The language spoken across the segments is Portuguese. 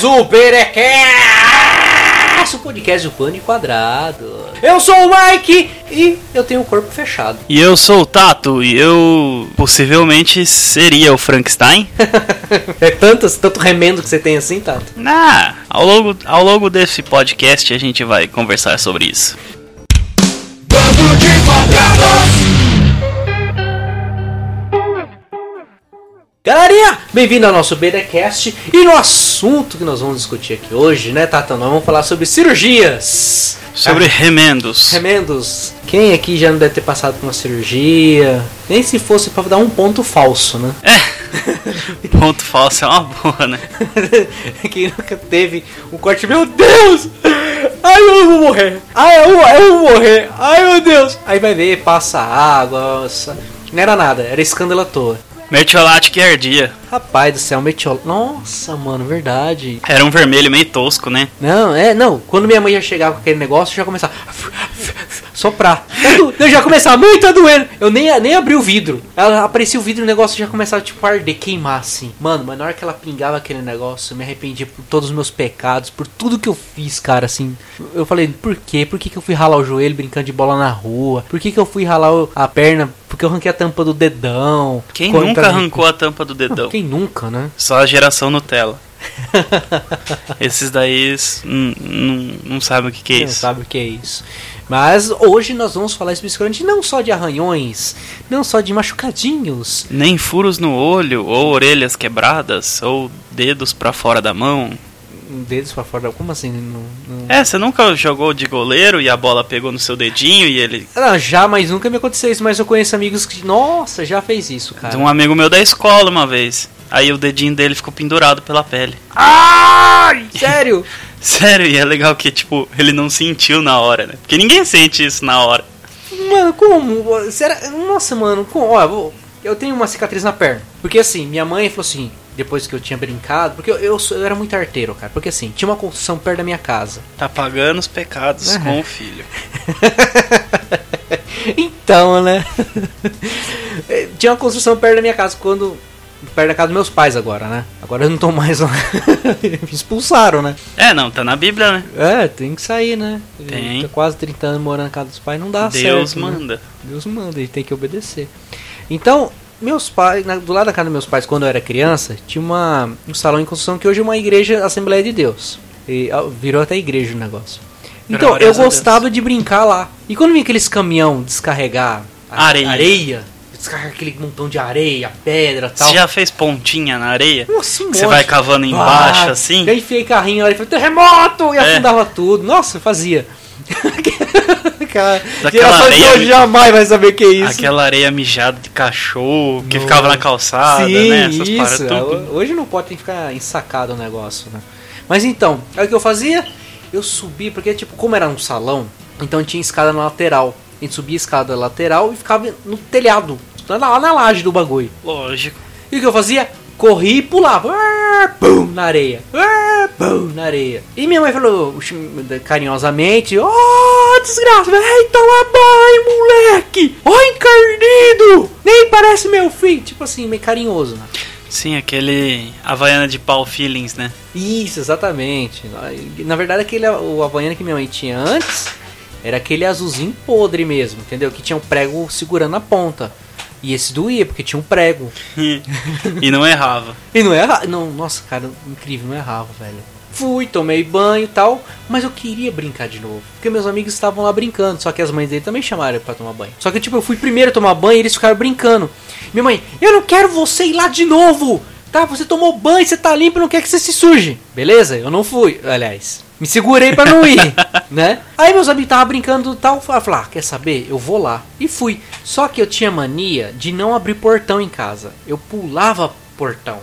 mais um Perecast, o podcast do Pano Quadrado. Eu sou o Mike e eu tenho o corpo fechado. E eu sou o Tato e eu possivelmente seria o Frankenstein. é tanto, tanto remendo que você tem assim, Tato? Ah, ao longo, ao longo desse podcast a gente vai conversar sobre isso. Bando de quadrados. Galerinha, bem-vindo ao nosso BDcast e no assunto que nós vamos discutir aqui hoje, né, Tata? Nós vamos falar sobre cirurgias. Sobre Ah, remendos. remendos. Quem aqui já não deve ter passado por uma cirurgia? Nem se fosse pra dar um ponto falso, né? Ponto falso é uma boa, né? Quem nunca teve um corte, meu Deus! Ai, eu vou morrer! Ai, eu, eu vou morrer! Ai, meu Deus! Aí vai ver, passa água, nossa. Não era nada, era escândalo à toa. Mertiolate que ardia. Rapaz do céu, metiol... Nossa, mano, verdade. Era um vermelho meio tosco, né? Não, é, não. Quando minha mãe já chegava com aquele negócio, eu já começava soprar. Do- Eu já começava, mãe, tá doendo. Eu nem, nem abri o vidro. Ela aparecia o vidro e o negócio já começava, tipo, a arder, queimar, assim. Mano, mas na hora que ela pingava aquele negócio, eu me arrependi por todos os meus pecados, por tudo que eu fiz, cara, assim. Eu falei, por quê? Por que, que eu fui ralar o joelho brincando de bola na rua? Por que, que eu fui ralar a perna? Porque eu arranquei a tampa do dedão. Quem nunca arrancou a tampa do dedão? Quem nunca, né? Só a geração Nutella. Esses daí não, não sabem o que, que é Não isso. sabe o que é isso. Mas hoje nós vamos falar especificamente não só de arranhões, não só de machucadinhos. Nem furos no olho, ou orelhas quebradas, ou dedos pra fora da mão. Dedos pra fora. Como assim? Não, não- É, você nunca jogou de goleiro e a bola pegou no seu dedinho e ele. Ah, já, mas nunca me aconteceu isso. Mas eu conheço amigos que. Nossa, já fez isso, cara. De um amigo meu da escola uma vez. Aí o dedinho dele ficou pendurado pela pele. Ai! Sério? Sério, e é legal que, tipo, ele não sentiu na hora, né? Porque ninguém sente isso na hora. mano, como? Será? Nossa, mano, como? Ó, eu tenho uma cicatriz na perna. Porque assim, minha mãe falou assim. Depois que eu tinha brincado, porque eu, eu, eu era muito arteiro, cara. Porque assim, tinha uma construção perto da minha casa. Tá pagando os pecados Uhum. com o filho. Então, né? Tinha uma construção perto da minha casa quando. Perto da casa dos meus pais agora, né? Agora eu não tô mais lá. Me expulsaram, né? É, não, tá na Bíblia, né? É, tem que sair, né? Tem. Tô quase 30 anos morando na casa dos pais, não dá Deus certo. né? manda. Deus manda, ele tem que obedecer. Então, meus pais, na- do lado da casa dos meus pais, quando eu era criança, tinha uma, um salão em construção que hoje é uma igreja Assembleia de Deus. E, virou até igreja o negócio. Então, eu gostava de brincar lá. E quando vinha aqueles caminhão descarregar a- Areia. areia descarregar aquele montão de areia, pedra e tal. Você já fez pontinha na areia? Nossa, um você vai cavando embaixo, Ah, assim? Já enfiei carrinho lá e falei, terremoto! E É. afundava tudo. Nossa, eu fazia. Cara, geração de areia- hoje jamais vai saber o que é isso. Aquela areia mijada de cachorro que Nossa. ficava na calçada, Sim, né? Essas isso. paradas tudo. Hoje não pode tem que ficar ensacado o negócio, né? Mas então, aí o que eu fazia? Eu subia, porque tipo, como era um salão, então tinha escada na lateral. A gente subia a escada lateral e ficava no telhado, lá na laje do bagulho. Lógico. E o que eu fazia? Corria e pulava. Ah, Pum, na areia. Ah, Pum, na areia. E minha mãe falou carinhosamente: Oh, desgraça, vem tomar banho, moleque. Ó, encardido. Nem parece meu filho. Tipo assim, meio carinhoso, né? Sim, aquele Havaiana de pau feelings, né? Isso, exatamente. Na verdade, aquele o Havaiana que minha mãe tinha antes era aquele azulzinho podre mesmo, entendeu? Que tinha um prego segurando a ponta. E esse doía, porque tinha um prego. e não errava. E não errava. Não, nossa, cara, incrível, não errava, velho. Fui, tomei banho e tal, mas eu queria brincar de novo. Porque meus amigos estavam lá brincando, só que as mães dele também chamaram pra tomar banho. Só que, tipo, eu fui primeiro tomar banho e eles ficaram brincando. Minha mãe, eu não quero você ir lá de novo! Tá, você tomou banho, você tá limpo, não quer que você se suje. Beleza? Eu não fui. Aliás, me segurei pra não ir, né? Aí meus amigos estavam brincando tal. Eu falei, ah, quer saber? Eu vou lá. E fui. Só que eu tinha mania de não abrir portão em casa. Eu pulava portão.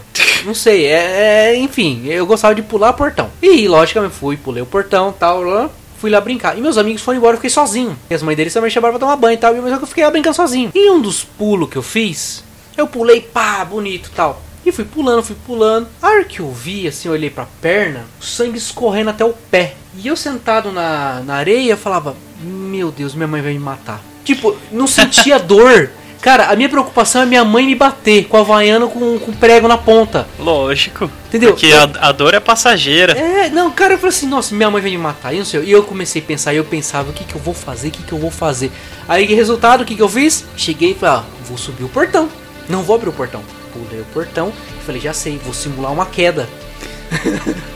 Não sei, é, é- enfim, eu gostava de pular portão. E logicamente fui, pulei o portão, tal, fui lá brincar. E meus amigos foram embora, eu fiquei sozinho. E as mães deles também chamaram pra tomar banho e tal, mas eu fiquei lá brincando sozinho. E um dos pulos que eu fiz, eu pulei, pá, bonito, tal. E fui pulando, fui pulando. A hora que eu vi, assim, eu olhei pra perna, o sangue escorrendo até o pé. E eu sentado na, na areia, eu falava, meu Deus, minha mãe vai me matar. Tipo, não sentia dor. Cara, a minha preocupação é minha mãe me bater com a Havaiana com, com prego na ponta. Lógico. Entendeu? Porque a, a dor é passageira. É, não, cara, eu falei assim, nossa, minha mãe vai me matar, e não sei. E eu comecei a pensar, e eu pensava, o que que eu vou fazer, o que que eu vou fazer. Aí, resultado, o que que eu fiz? Cheguei e falei, ah, vou subir o portão. Não vou abrir o portão. Pulei o portão e falei, já sei, vou simular uma queda.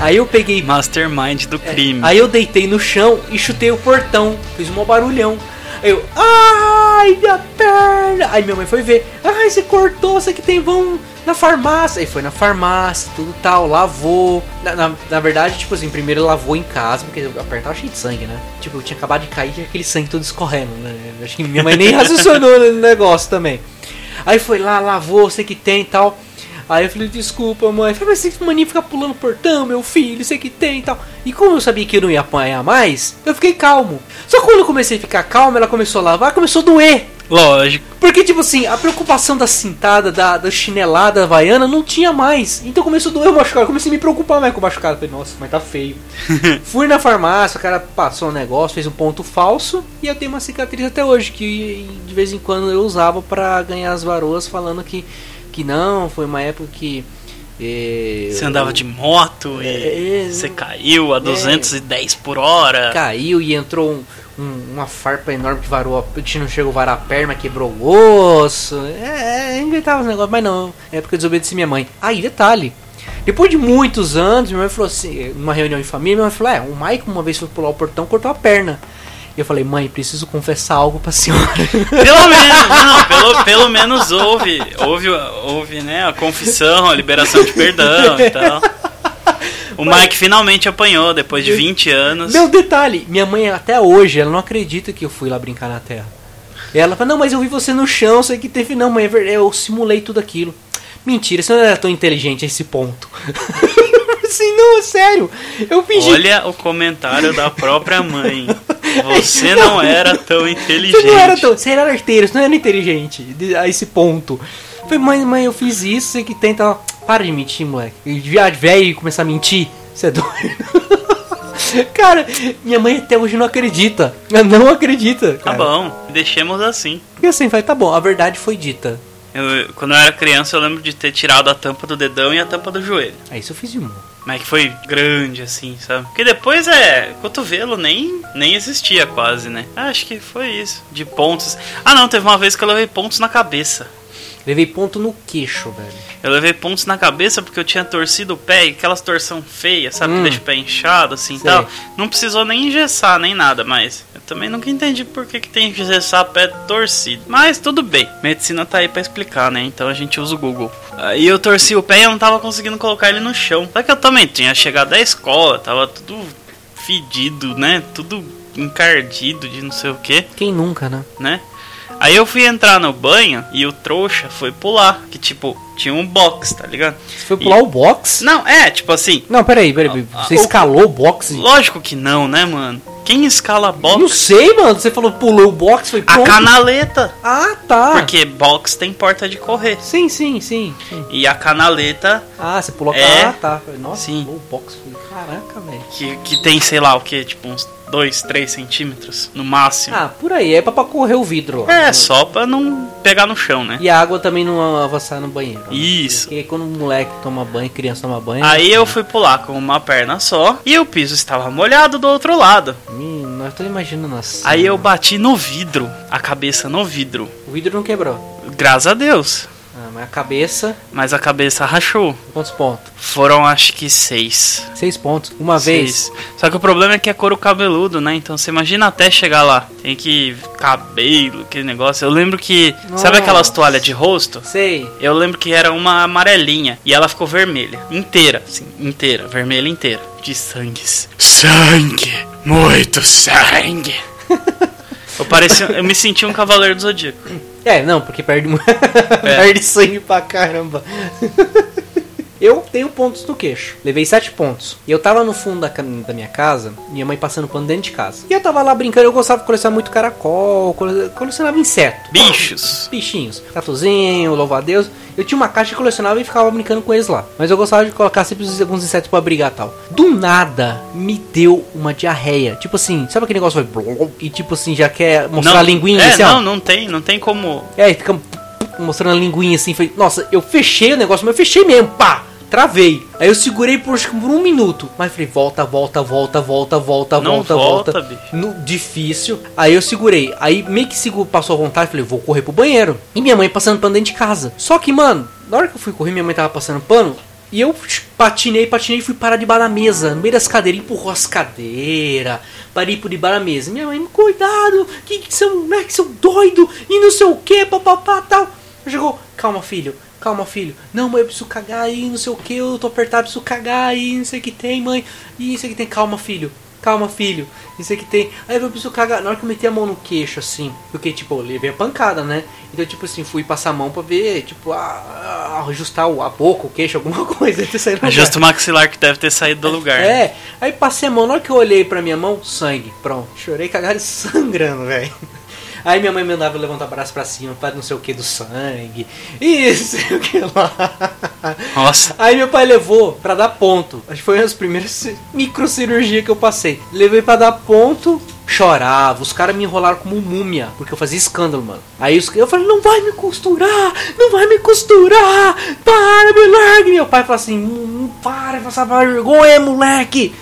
Aí eu peguei Mastermind do crime. Aí eu deitei no chão e chutei o portão. Fiz um barulhão. Aí eu, ai, minha perna. Aí minha mãe foi ver. Ai, você cortou, você que tem, vão na farmácia. Aí foi na farmácia, tudo tal, lavou. Na, na, na verdade, tipo assim, primeiro lavou em casa, porque a perna tava cheia de sangue, né? Tipo, eu tinha acabado de cair e aquele sangue todo escorrendo, né? Acho que minha mãe nem raciocinou no negócio também. Aí foi lá, lavou, sei que tem e tal. Aí eu falei, desculpa, mãe. Falei, mas esse maninho fica pulando portão, meu filho, sei que tem e tal. E como eu sabia que eu não ia apanhar mais, eu fiquei calmo. Só quando eu comecei a ficar calmo, ela começou a lavar, começou a doer. Lógico. Porque, tipo assim, a preocupação da cintada, da, da chinelada havaiana não tinha mais. Então começou a doer o machucado. Eu comecei a me preocupar mais com o machucado. Falei, nossa, mas tá feio. Fui na farmácia, o cara passou um negócio, fez um ponto falso. E eu tenho uma cicatriz até hoje, que de vez em quando eu usava pra ganhar as varoas, falando que, que não, foi uma época que. Eh, Você andava de moto e É, você caiu a 210 por hora. caiu e entrou um- um- uma farpa enorme que varou, a, que não chegou a varar a perna, quebrou o osso. É, é inventava os negócios, mas não. É porque eu desobedeci minha mãe. Aí, detalhe. Depois de muitos anos, minha mãe falou assim, numa reunião de família, minha mãe falou, é, o Maicon uma vez foi pular o portão, cortou a perna. E eu falei, mãe, preciso confessar algo pra senhora. Pelo menos, não, pelo, pelo menos houve, houve, houve, né, a confissão, a liberação de perdão e tal. O Mike finalmente apanhou depois de 20 anos. Meu detalhe, minha mãe até hoje, ela não acredita que eu fui lá brincar na terra. Ela fala, não, mas eu vi você no chão, sei que teve. Não, mãe, é eu simulei tudo aquilo. Mentira, você não era tão inteligente a esse ponto. assim, não, é sério. Eu fingi. Olha o comentário da própria mãe. Você não era tão inteligente. Você não era tão. Você era arteiro, você não era inteligente a esse ponto. Eu Falei, mãe, mãe, eu fiz isso, sei que tenta. Para de mentir, moleque. E Viado velho e começar a mentir. Você é doido. Cara, minha mãe até hoje não acredita. Ela não acredita. Tá cara. bom, deixemos assim. E assim, vai, tá bom, a verdade foi dita. Eu- quando eu era criança, eu lembro de ter tirado a tampa do dedão e a tampa do joelho. É isso eu fiz de humor. Mas que foi grande, assim, sabe? Porque depois é. Cotovelo nem, nem existia quase, né? Acho que foi isso. De pontos. Ah, não, teve uma vez que eu levei pontos na cabeça. Levei ponto no queixo, velho. Eu levei pontos na cabeça porque eu tinha torcido o pé, e aquelas torção feia, sabe? Que Hum. deixa o pé inchado, assim e tal. Não precisou nem engessar, nem nada, mas eu também nunca entendi por que, que tem que engessar pé torcido. Mas tudo bem, medicina tá aí pra explicar, né? Então a gente usa o Google. Aí eu torci o pé e eu não tava conseguindo colocar ele no chão. Só que eu também tinha chegado da escola, tava tudo fedido, né? Tudo encardido de não sei o que Quem nunca, né? né? Aí eu fui entrar no banho e o trouxa foi pular. Que tipo, tinha um box, tá ligado? Você foi pular E- o box? Não, é, tipo assim. Não, peraí, peraí. Ah, Você escalou o box? Lógico que não, né, mano? Quem escala Não box? sei, mano. Você falou pulou o box, foi A pronto. canaleta. Ah, tá. Porque box tem porta de correr. Sim, sim, sim, sim. E a canaleta, Ah, você pulou É. Ah, tá. Nossa, Sim. pulou o box. Caraca, velho. que, que tem, sei lá o que, tipo uns 2, 3 centímetros no máximo. Ah, por aí. É pra, pra correr o vidro é, só pra não pegar no chão, né? E a água também não avançar no banheiro. Né? Isso. Porque quando um moleque toma banho, criança toma banho. Aí eu fui pular com uma perna só e o piso estava molhado do outro lado. Menino, eu tô imaginando assim. Aí eu bati no vidro, a cabeça no vidro. O vidro não quebrou. Graças a Deus. Ah, mas a cabeça, Mas a cabeça rachou. quantos pontos? Foram acho que seis. Seis pontos. Uma vez. Seis. Só que o problema é que é couro cabeludo, né? Então você imagina até chegar lá. Tem que. cabelo, aquele negócio. Eu lembro que. Sabe aquelas Nossa. toalhas de rosto? Sei. Eu lembro que era uma amarelinha e ela ficou vermelha. Inteira, assim, inteira, vermelha inteira. De sangues. Sangue! Muito sangue! Eu parecia. Eu me senti um cavaleiro do zodíaco. É, não, porque perde, É. perde sangue pra caramba. Eu tenho pontos no queixo. Levei 7 pontos. E eu tava no fundo da, da minha casa, minha mãe passando pano dentro de casa. E eu tava lá brincando, eu gostava de colecionar muito caracol, cole- colecionava inseto. Bichos. Bichinhos. Tatuzinho, louva-a-Deus. Eu tinha uma caixa que colecionava e ficava brincando com eles lá. Mas eu gostava de colocar sempre alguns insetos pra brigar e tal. Do nada, me deu uma diarreia. Tipo assim, sabe aquele negócio vai... E tipo assim, já quer mostrar a linguinha é, assim, ó. não, não tem, não tem como. E aí fica mostrando a linguinha assim. Falei, nossa, eu fechei o negócio, mas eu fechei mesmo, pá! Travei. Aí eu segurei por, que por um minuto. Mas falei, volta, volta, volta, volta, volta, Não volta, volta, volta. bicho. No, difícil. Aí eu segurei. Aí meio que seguro, passou a vontade. Falei, vou correr pro banheiro. E minha mãe passando pano dentro de casa. Só que, mano, na hora que eu fui correr, minha mãe tava passando pano. E eu patinei, patinei e fui parar debaixo da mesa. No meio das cadeiras, empurrou as cadeiras. Parei por debaixo da mesa. Minha mãe, cuidado, que, que seu moleque, seu doido, e não sei o que, papapá, tal. Chegou, calma, filho, calma, filho. Não, mãe, eu preciso cagar aí, não sei o que, eu tô apertado, preciso cagar aí, não sei o que tem, mãe. E isso que tem, calma, filho. Calma, filho. Isso aqui tem. Aí eu preciso cagar. Na hora que eu meti a mão no queixo, assim. Porque, tipo, eu levei a pancada, né? Então, tipo assim, fui passar a mão pra ver, tipo, a, a- ajustar o- a boca, o queixo, alguma coisa. lugar. Justo o maxilar que deve ter saído do lugar. né? É, aí passei a mão, na hora que eu olhei pra minha mão, sangue, pronto. Chorei cagado e sangrando, velho. Aí minha mãe me mandava levantar o braço pra cima para não sei o que do sangue. E sei o que lá. Nossa. Aí meu pai levou pra dar ponto. Acho que foi uma das primeiras ci- microcirurgias que eu passei. Levei pra dar ponto, chorava. Os caras me enrolaram como múmia, porque eu fazia escândalo, mano. Aí eu falei, não vai me costurar, não vai me costurar, para, me largue. Meu pai falou assim, não para, passar vergonha, moleque.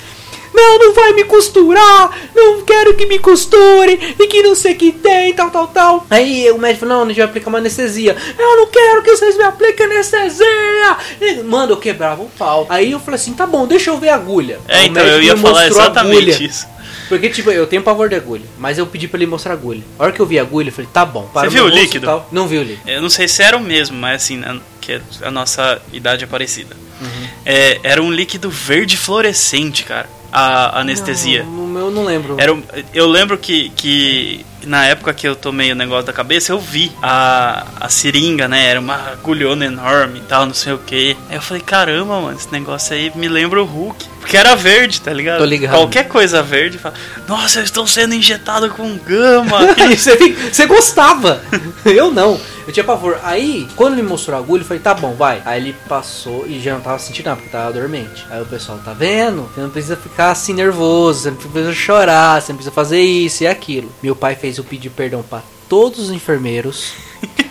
Não, não vai me costurar, não quero que me costure, e que não sei o que tem, tal, tal, tal. Aí o médico falou, não, a gente vai aplicar uma anestesia. Eu não quero que vocês me apliquem anestesia. E, Mano, eu quebrava o pau. Aí eu falei assim, tá bom, deixa eu ver a agulha. É, o então eu ia falar exatamente agulha. isso. Porque, tipo, eu tenho pavor de agulha, mas eu pedi pra ele mostrar a agulha. A hora que eu vi a agulha, eu falei, tá bom. para viu meu o líquido? tal. Não vi o líquido. Eu não sei se era o mesmo, mas assim, né, que a nossa idade é parecida. Uhum. É, era um líquido verde fluorescente, cara. A anestesia. Não, no eu não lembro. Era, eu lembro que, que na época que eu tomei o negócio da cabeça, eu vi a, a seringa, né? Era uma agulhona enorme e tal, não sei o que. Aí eu falei, caramba, mano, esse negócio aí me lembra o Hulk. Porque era verde, tá ligado? Tô ligado. Qualquer coisa verde, fala, nossa, eu estou sendo injetado com gama. Você, você gostava. Eu não. Eu tinha pavor. Aí, quando ele me mostrou a agulha, eu falei, tá bom, vai. Aí ele passou e já não tava sentindo nada, porque tava dormente. Aí o pessoal, tá vendo? Você não precisa ficar assim nervoso, você não precisa chorar, você não precisa fazer isso e aquilo. Meu pai fez eu pedir perdão pra todos os enfermeiros.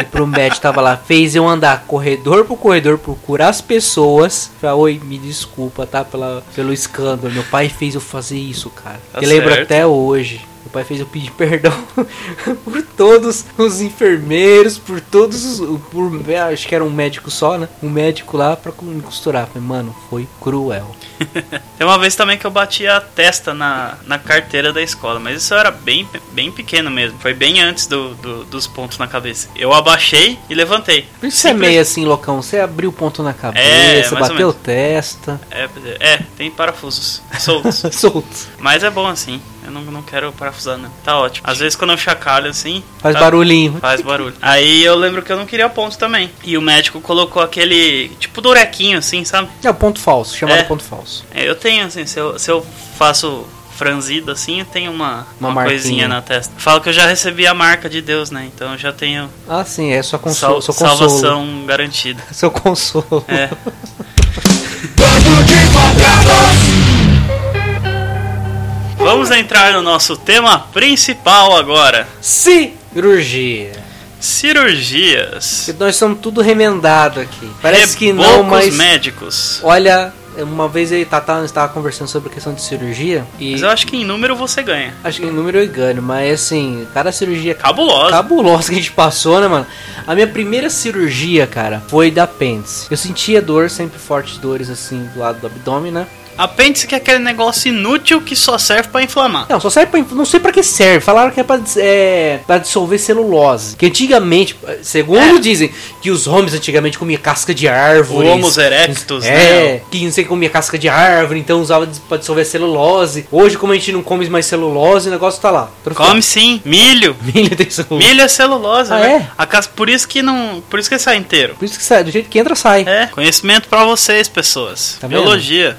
E pro médico tava lá, fez eu andar corredor por corredor, procurar as pessoas. Falei, oi, me desculpa, tá? Pela, pelo escândalo. Meu pai fez eu fazer isso, cara. Tá eu lembro até hoje. Meu pai fez eu pedir perdão por todos os enfermeiros, por todos os. Por, acho que era um médico só, né? Um médico lá pra me costurar. Falei, mano, foi cruel. Tem uma vez também que eu bati a testa na, na carteira da escola, mas isso era bem, bem pequeno mesmo. Foi bem antes do, do- dos pontos na cabeça. Eu abaixei e levantei. Por isso você é meio assim, loucão. Você abriu o ponto na É, cabeça, ou bateu testa. É, é, tem parafusos soltos. Solto. mas é bom assim. Eu não, não quero parafusar, não. Tá ótimo. Às vezes quando eu chacalho assim. Faz tá- barulhinho. Faz barulho. Aí eu lembro que eu não queria ponto também. E o médico colocou aquele tipo durequinho assim, sabe? É o ponto falso, chamado É. ponto falso. É, eu tenho assim, se eu, se eu faço franzido assim, eu tenho uma, Uma uma, coisinha na testa. Falo que eu já recebi a marca de Deus, né? Então eu já tenho Ah, sim, é sua consolo. sal- seu consolo. salvação garantida. Seu consolo. É. Vamos entrar no nosso tema principal agora. Cirurgia. Cirurgias. Que nós somos tudo remendado aqui. Parece que não, Rebocos mas. médicos. Olha, uma vez aí Tata estava conversando sobre a questão de cirurgia. E Mas eu acho que em número você ganha. acho que em número eu ganho, mas assim, cada cirurgia Cabulosa. cabulosa que a gente passou, né, mano? A minha primeira cirurgia, cara, foi da apêndice. Eu sentia dor, sempre fortes dores assim do lado do abdômen, né? Apêndice que é aquele negócio inútil que só serve pra inflamar. Não, só serve pra. Não sei pra que serve. Falaram que é pra, é, pra dissolver celulose. Que antigamente, segundo É. dizem, que os homens antigamente comiam casca de árvore. Homo erectus, É, né? que não sei comia casca de árvore, então usava pra dissolver celulose. Hoje, como a gente não come mais celulose, o negócio tá lá. Come sim, milho. Milho tem celulose. Milho é celulose, Ah, velho. é? A cas- Por isso que não. Por isso que sai inteiro. Por isso que sai, do jeito que entra, sai. É, conhecimento pra vocês, pessoas. Tá vendo? Biologia.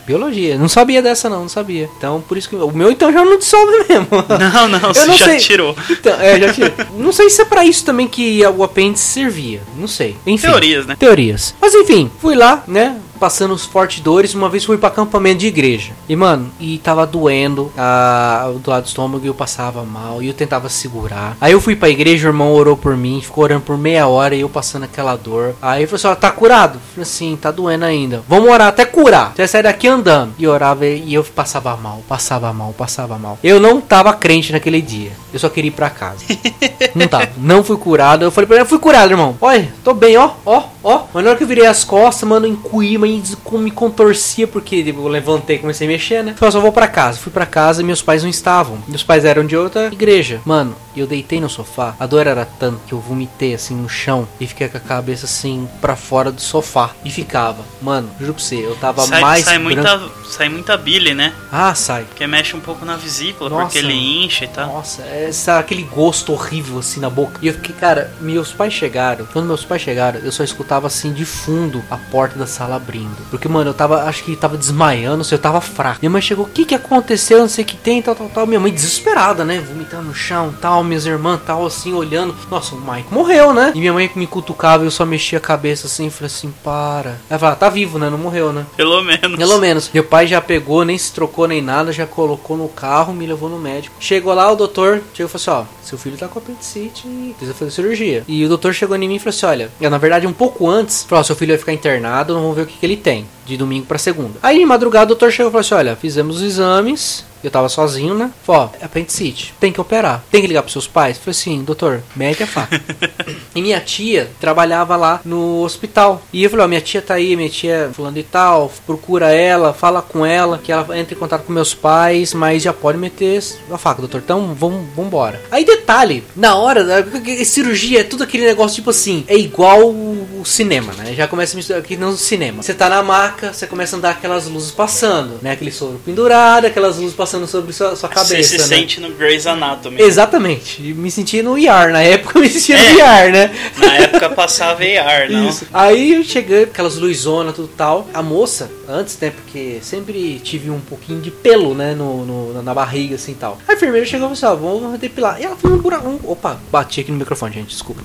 Biologia. Não sabia dessa, não, não sabia. Então, por isso que. O meu, então, já não dissolve mesmo. Não, não, Eu você não já sei. tirou. Então, é, já tirei. Não sei se é pra isso também que o apêndice servia. Não sei. Enfim. Teorias, né? Teorias. Mas enfim, fui lá, né? Passando os fortes dores. Uma vez fui pra acampamento de igreja. E, mano, e tava doendo a, do lado do estômago e eu passava mal. E eu tentava segurar. Aí eu fui pra igreja, o irmão orou por mim. Ficou orando por meia hora e eu passando aquela dor. Aí ele falou assim: ó, tá curado? Eu Falei assim, tá doendo ainda. Vamos orar até curar. Você sair daqui andando. E orava e eu passava mal, passava mal, passava mal. Eu não tava crente naquele dia. Eu só queria ir pra casa. Não tava. Não fui curado. Eu falei pra ele, fui curado, irmão. Olha, tô bem, ó, ó, ó. Mas na hora que eu virei as costas, mano, encuí, mas me contorcia, porque tipo, eu levantei e comecei a mexer, né? Falei, só vou pra casa. Fui pra casa e meus pais não estavam. Meus pais eram de outra igreja. Mano, eu deitei no sofá. A dor era tanto que eu vomitei assim no chão e fiquei com a cabeça assim pra fora do sofá. E ficava. Mano, juro pra você, eu tava Sai, mais. sai, branco- muita, sai muita bile, né? Ah, sai. Porque mexe um pouco na vesícula, Nossa. porque ele incha e tal. Nossa, essa, aquele gosto horrível assim na boca. E eu fiquei, cara, meus pais chegaram. Quando meus pais chegaram, eu só escutava assim de fundo a porta da sala abrindo. Porque, mano, eu tava, acho que tava desmaiando, não sei, eu tava fraco. Minha mãe chegou, o que que aconteceu? Não sei o que tem, tal, tal, tal. Minha mãe desesperada, né? Vomitando no chão, tal, minhas irmãs, tal, assim, olhando. Nossa, o Mike morreu, né? E minha mãe me cutucava e eu só mexia a cabeça assim, e falei assim, para. Ela falava, tá vivo, né? Não morreu, né? Pelo menos. Pelo menos. Meu pai já pegou, nem se trocou nem nada, já colocou no carro, me levou no médico. Chegou lá, o doutor chegou e falou assim: ó, seu filho tá com apendicite precisa fazer cirurgia. E o doutor chegou em mim e falou assim: olha, eu, na verdade, um pouco antes, falou: ó, seu filho vai ficar internado, vamos ver o que, que ele tem, de domingo pra segunda. Aí, de madrugada, o doutor chegou e falou assim: olha, fizemos os exames. Eu tava sozinho, né? Falou, ó, é apendicite. Tem que operar. Tem que ligar pros seus pais? Falei assim, doutor, mete a faca. e minha tia trabalhava lá no hospital. E eu falei, ó, minha tia tá aí, minha tia fulano e tal, procura ela, fala com ela, que ela entra em contato com meus pais, mas já pode meter a faca, doutor. Então, vamos embora. Aí, detalhe, na hora, da cirurgia é tudo aquele negócio, tipo assim, é igual o cinema, né? Já começa a misturar aqui no cinema. Você tá na maca, você começa a andar aquelas luzes passando, né? Aquele soro pendurado, aquelas luzes passando sobre sua, sua cabeça, Você se né? sente no Grey's Anatomy. Exatamente. E Me senti no IR. Na época eu me sentia É. no IR, né? Na época passava AR, não? Isso. Aí eu cheguei, aquelas luzonas, tudo tal. A moça, antes, né? Porque sempre tive um pouquinho de pelo, né? No, no- na barriga, assim tal. A enfermeira chegou e falou assim: ó, vamos depilar. E ela foi um buraco. Opa, bati aqui no microfone, gente, desculpa.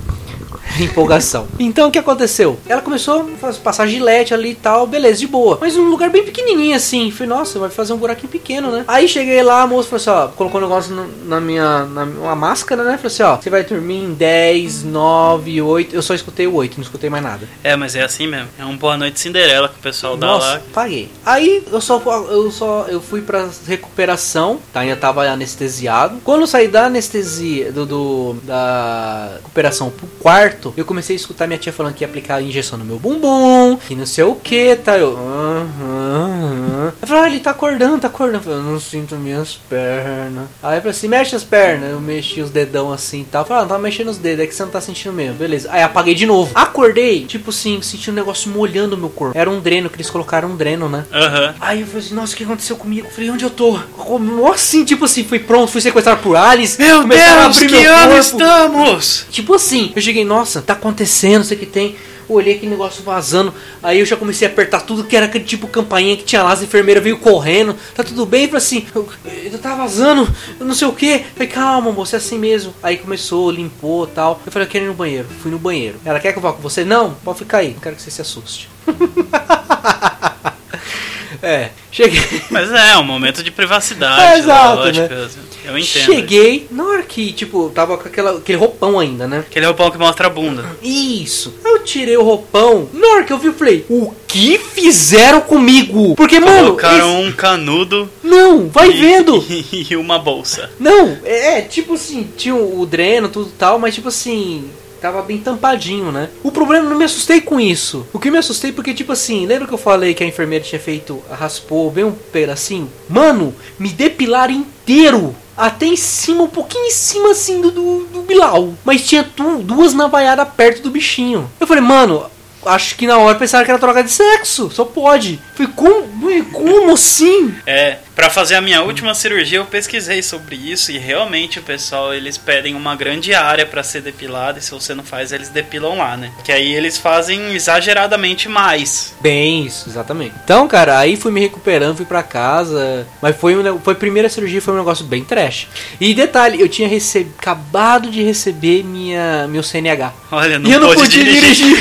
Empolgação. Então o que aconteceu? Ela começou a faz- passar gilete ali e tal, beleza, de boa. Mas num lugar bem pequenininho assim. Falei, nossa, vai fazer um buraquinho pequeno, né? Aí cheguei lá, a moça falou assim: ó, colocou um negócio no- na minha. Na, uma máscara, né? Falou assim: ó, você vai dormir em 10, 9, 8. Eu só escutei o 8, não escutei mais nada. É, mas é assim mesmo. É um Boa Noite Cinderela que o pessoal dá Nossa, lá. paguei. Aí eu só eu só eu fui pra recuperação, tá? Ainda tava anestesiado. Quando eu saí da anestesia do, do- da recuperação pro quarto, eu comecei a escutar minha tia falando que ia aplicar a injeção no meu bumbum, que não sei o que, tá? Eu, aham, aham. Eu falei, ah, ele tá acordando, tá acordando. Eu falei, eu não sinto minhas pernas. Aí eu falei assim, mexe as pernas. Eu mexi os dedão assim e tal. Eu falei, ah, não tá mexendo os dedos, é que você não tá sentindo mesmo. Beleza. Aí apaguei de novo. Acordei, tipo assim, senti um negócio molhando o meu corpo. Era um dreno, que eles colocaram um dreno, né? Aham. Aí eu falei assim, nossa, o que aconteceu comigo? Eu falei, onde eu tô? Como assim, tipo assim, fui pronto, fui sequestrado por aliens. Meu a Deus, abrir que meu ano estamos? Tipo assim, eu cheguei, nossa, tá acontecendo, sei o que tem. Olhei aquele negócio vazando. Aí eu já comecei a apertar tudo que era aquele tipo campainha que tinha lá. As enfermeiras veio correndo. Tá tudo bem? Falei assim, eu, eu tá vazando, eu não sei o que. Falei, calma, moça, é assim mesmo. Aí começou, limpou tal. Eu falei, eu quero ir no banheiro. Fui no banheiro. Ela quer que eu vá com você? Não, pode ficar aí. Não quero que você se assuste. é, cheguei. Mas é, um momento de privacidade. É, exato, lógico, né? Eu entendo. Cheguei, na hora que, tipo, tava com aquela, aquele roupão ainda, né? Aquele roupão que mostra a bunda. Isso. Eu tirei o roupão. Na hora que eu vi, eu falei: O que fizeram comigo? Porque, mano. Colocaram esse- um canudo Não, vai e, vendo. e uma bolsa. Não, é, é, tipo assim, tinha o dreno, tudo tal, mas tipo assim. tava bem tampadinho, né? O problema, não me assustei com isso. O que me assustei porque, tipo assim, lembra que eu falei que a enfermeira tinha feito, raspou bem um pedacinho? Mano, me depilaram inteiro. Até em cima, um pouquinho em cima assim do, do, do Bilal. Mas tinha tu, duas navaiadas perto do bichinho. Eu falei, mano, acho que na hora pensaram que era troca de sexo. Só pode. Falei, como, como assim? É, pra fazer a minha última cirurgia eu pesquisei sobre isso e realmente o pessoal eles pedem uma grande área pra ser depilada e se você não faz eles depilam lá, né? Que aí eles fazem exageradamente mais. Bem, isso, exatamente. Então, cara, aí fui me recuperando, fui pra casa. Mas foi, um, foi a primeira cirurgia, foi um negócio bem trash. E detalhe, eu tinha receb... acabado de receber minha, meu CNH. Olha, não e eu não podia dirigir.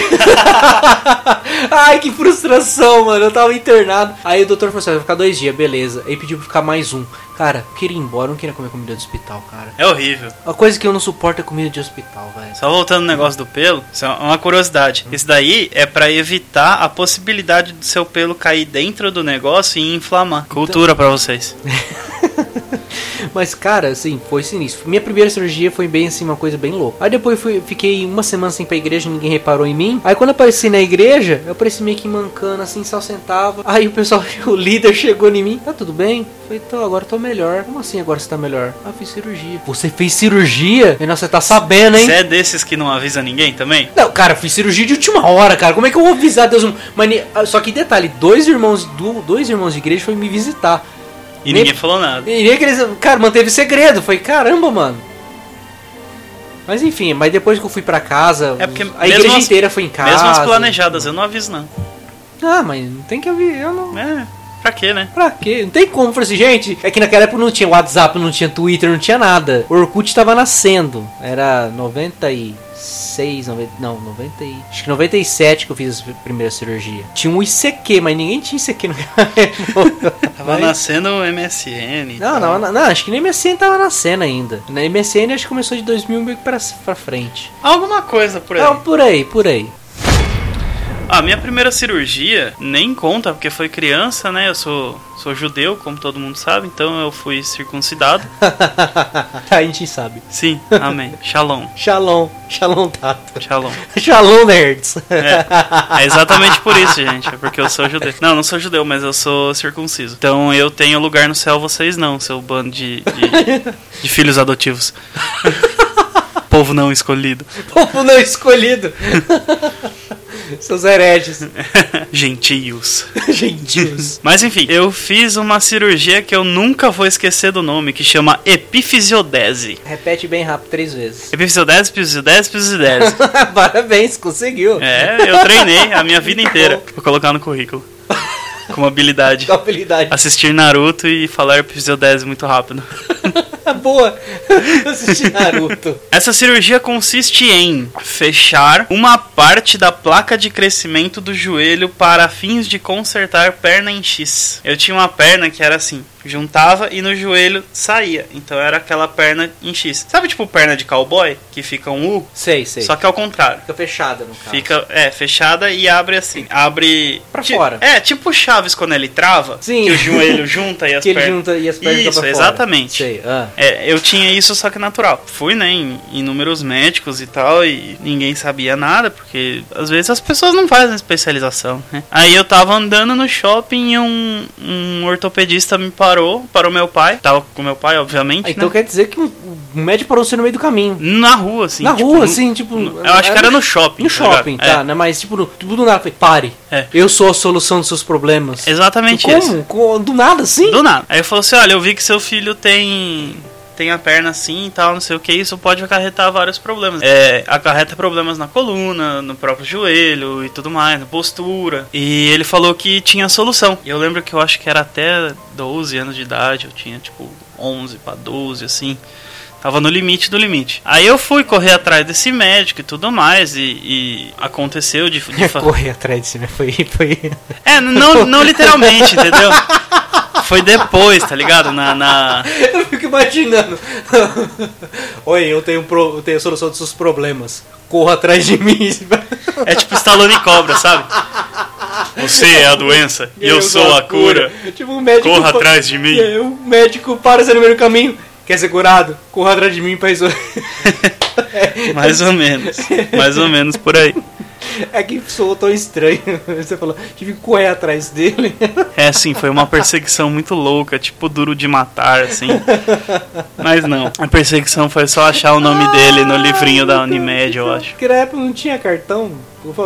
Ai, que frustração, mano. Eu tava internado. Aí o doutor falou assim: vai ficar dois dias, beleza. Aí pediu pra ficar mais um. Cara, eu queria ir embora, eu não queria comer comida de hospital, cara. É horrível. A coisa que eu não suporto é comida de hospital, velho. Só voltando no negócio do pelo, isso é uma curiosidade. Isso daí é pra evitar a possibilidade do seu pelo cair dentro do negócio e inflamar. Cultura pra vocês. Mas, cara, assim, foi sinistro. Minha primeira cirurgia foi bem assim, uma coisa bem louca. Aí depois fui, fiquei uma semana sem ir pra igreja, ninguém reparou em mim. Aí quando apareci na igreja, eu apareci meio que mancando, assim, só sentava. Aí o pessoal, o líder chegou em mim. Tá tudo bem? Falei, tô, agora tô melhor. Como assim agora você tá melhor? Ah, fiz cirurgia. Você fez cirurgia? E nossa, você tá sabendo, hein? Você é desses que não avisa ninguém também? Não, cara, eu fiz cirurgia de última hora, cara. Como é que eu vou avisar Deus? Mas, ne- só que detalhe, dois irmãos do dois irmãos de igreja foram me visitar. E Nem- ninguém falou nada. E nem que eles, cara, manteve segredo. Foi caramba, mano. Mas enfim, mas depois que eu fui pra casa, É porque a igreja as- inteira foi em casa. Mesmo as planejadas, eu não aviso não. Ah, mas não tem que avisar, eu não. É, pra quê, né? Pra quê? Não tem como. Falei assim, gente, é que naquela época não tinha WhatsApp, não tinha Twitter, não tinha nada. O Orkut tava nascendo. Era 96, 90, não, 90 e, acho que 97 que eu fiz a primeira cirurgia. Tinha um ICQ, mas ninguém tinha ICQ época. Tava nascendo o MSN. Não, não, não, não, acho que nem MSN tava nascendo ainda. Na MSN acho que começou de 2000 meio que pra, pra frente. Alguma coisa por aí. Não, por aí, por aí. A minha primeira cirurgia nem conta, porque foi criança, né? Eu sou, sou judeu, como todo mundo sabe, então eu fui circuncidado. a gente sabe. Sim, amém. Shalom. Shalom, shalom tato. Shalom. Shalom nerds. É, é exatamente por isso, gente. É porque eu sou judeu. Não, não sou judeu, mas eu sou circunciso. Então eu tenho lugar no céu, vocês não, seu bando de, de, de filhos adotivos. Povo não escolhido. Povo não escolhido. Seus hereges. Gentios. Gentios. Mas enfim, eu fiz uma cirurgia que eu nunca vou esquecer do nome, que chama epifisiodese. Repete bem rápido três vezes. Epifisiodese, epifisiodese, epifisiodese. Parabéns, conseguiu. É, eu treinei a minha vida inteira. Vou colocar no currículo. Como habilidade. Com habilidade. Assistir Naruto e falar epifisiodese muito rápido. Boa. Assisti Naruto. Essa cirurgia consiste em fechar uma parte da placa de crescimento do joelho para fins de consertar perna em X. Eu tinha uma perna que era assim, juntava e no joelho saía. Então era aquela perna em X. Sabe tipo perna de cowboy que fica um U, Sei, sei. só que ao contrário. Fica fechada no caso. Fica, é, fechada e abre assim. Abre. Pra ti- fora. É, tipo Chaves quando ele trava. Sim. Que o joelho junta e as que ele pernas. junta e as pernas Isso, exatamente. Sei, ah. É, eu tinha isso só que natural. Fui, né, em inúmeros médicos e tal, e ninguém sabia nada, porque às vezes as pessoas não fazem especialização, né? Aí eu tava andando no shopping e um, um ortopedista me parou, parou meu pai, tava com meu pai, obviamente, Ah, então né? quer dizer que o médico parou você no meio do caminho. Na rua, assim. Na tipo, rua, no- assim, tipo. Eu acho que era no shopping. No tá shopping, É. tá, né? Mas, tipo, no, tudo do nada. Falei, pare. É. Eu sou a solução dos seus problemas. Exatamente Como? isso. Co- Do nada, assim? Do nada. Aí eu falou assim: olha, eu vi que seu filho tem. Tem a perna assim e tal, não sei o que, isso pode acarretar vários problemas. É, acarreta problemas na coluna, no próprio joelho e tudo mais, na postura. E ele falou que tinha solução. Eu lembro que eu acho que era até 12 anos de idade, eu tinha tipo 11 para 12, assim. Tava no limite do limite. Aí eu fui correr atrás desse médico e tudo mais, e, e aconteceu de, de Correr atrás de cima. Foi. foi... É, não, não literalmente, entendeu? Foi depois, tá ligado? Na, na... Eu fico imaginando. Oi, eu tenho, pro, eu tenho a solução dos seus problemas. Corra atrás de mim. É tipo Stallone Cobra, sabe? Você é a doença e eu, sou a cura. Tipo, o médico. Corra pa- atrás de mim. O médico para você no meio do caminho. Quer ser curado? Corra atrás de mim pra resolver. Mais ou menos. Mais ou menos por aí. É que soou tão estranho. Você falou, tive que correr atrás dele. É, sim, foi uma perseguição muito louca, tipo duro de matar, assim. Mas não, a perseguição foi só achar o nome dele no livrinho da Unimed, eu acho. Porque na época não tinha cartão.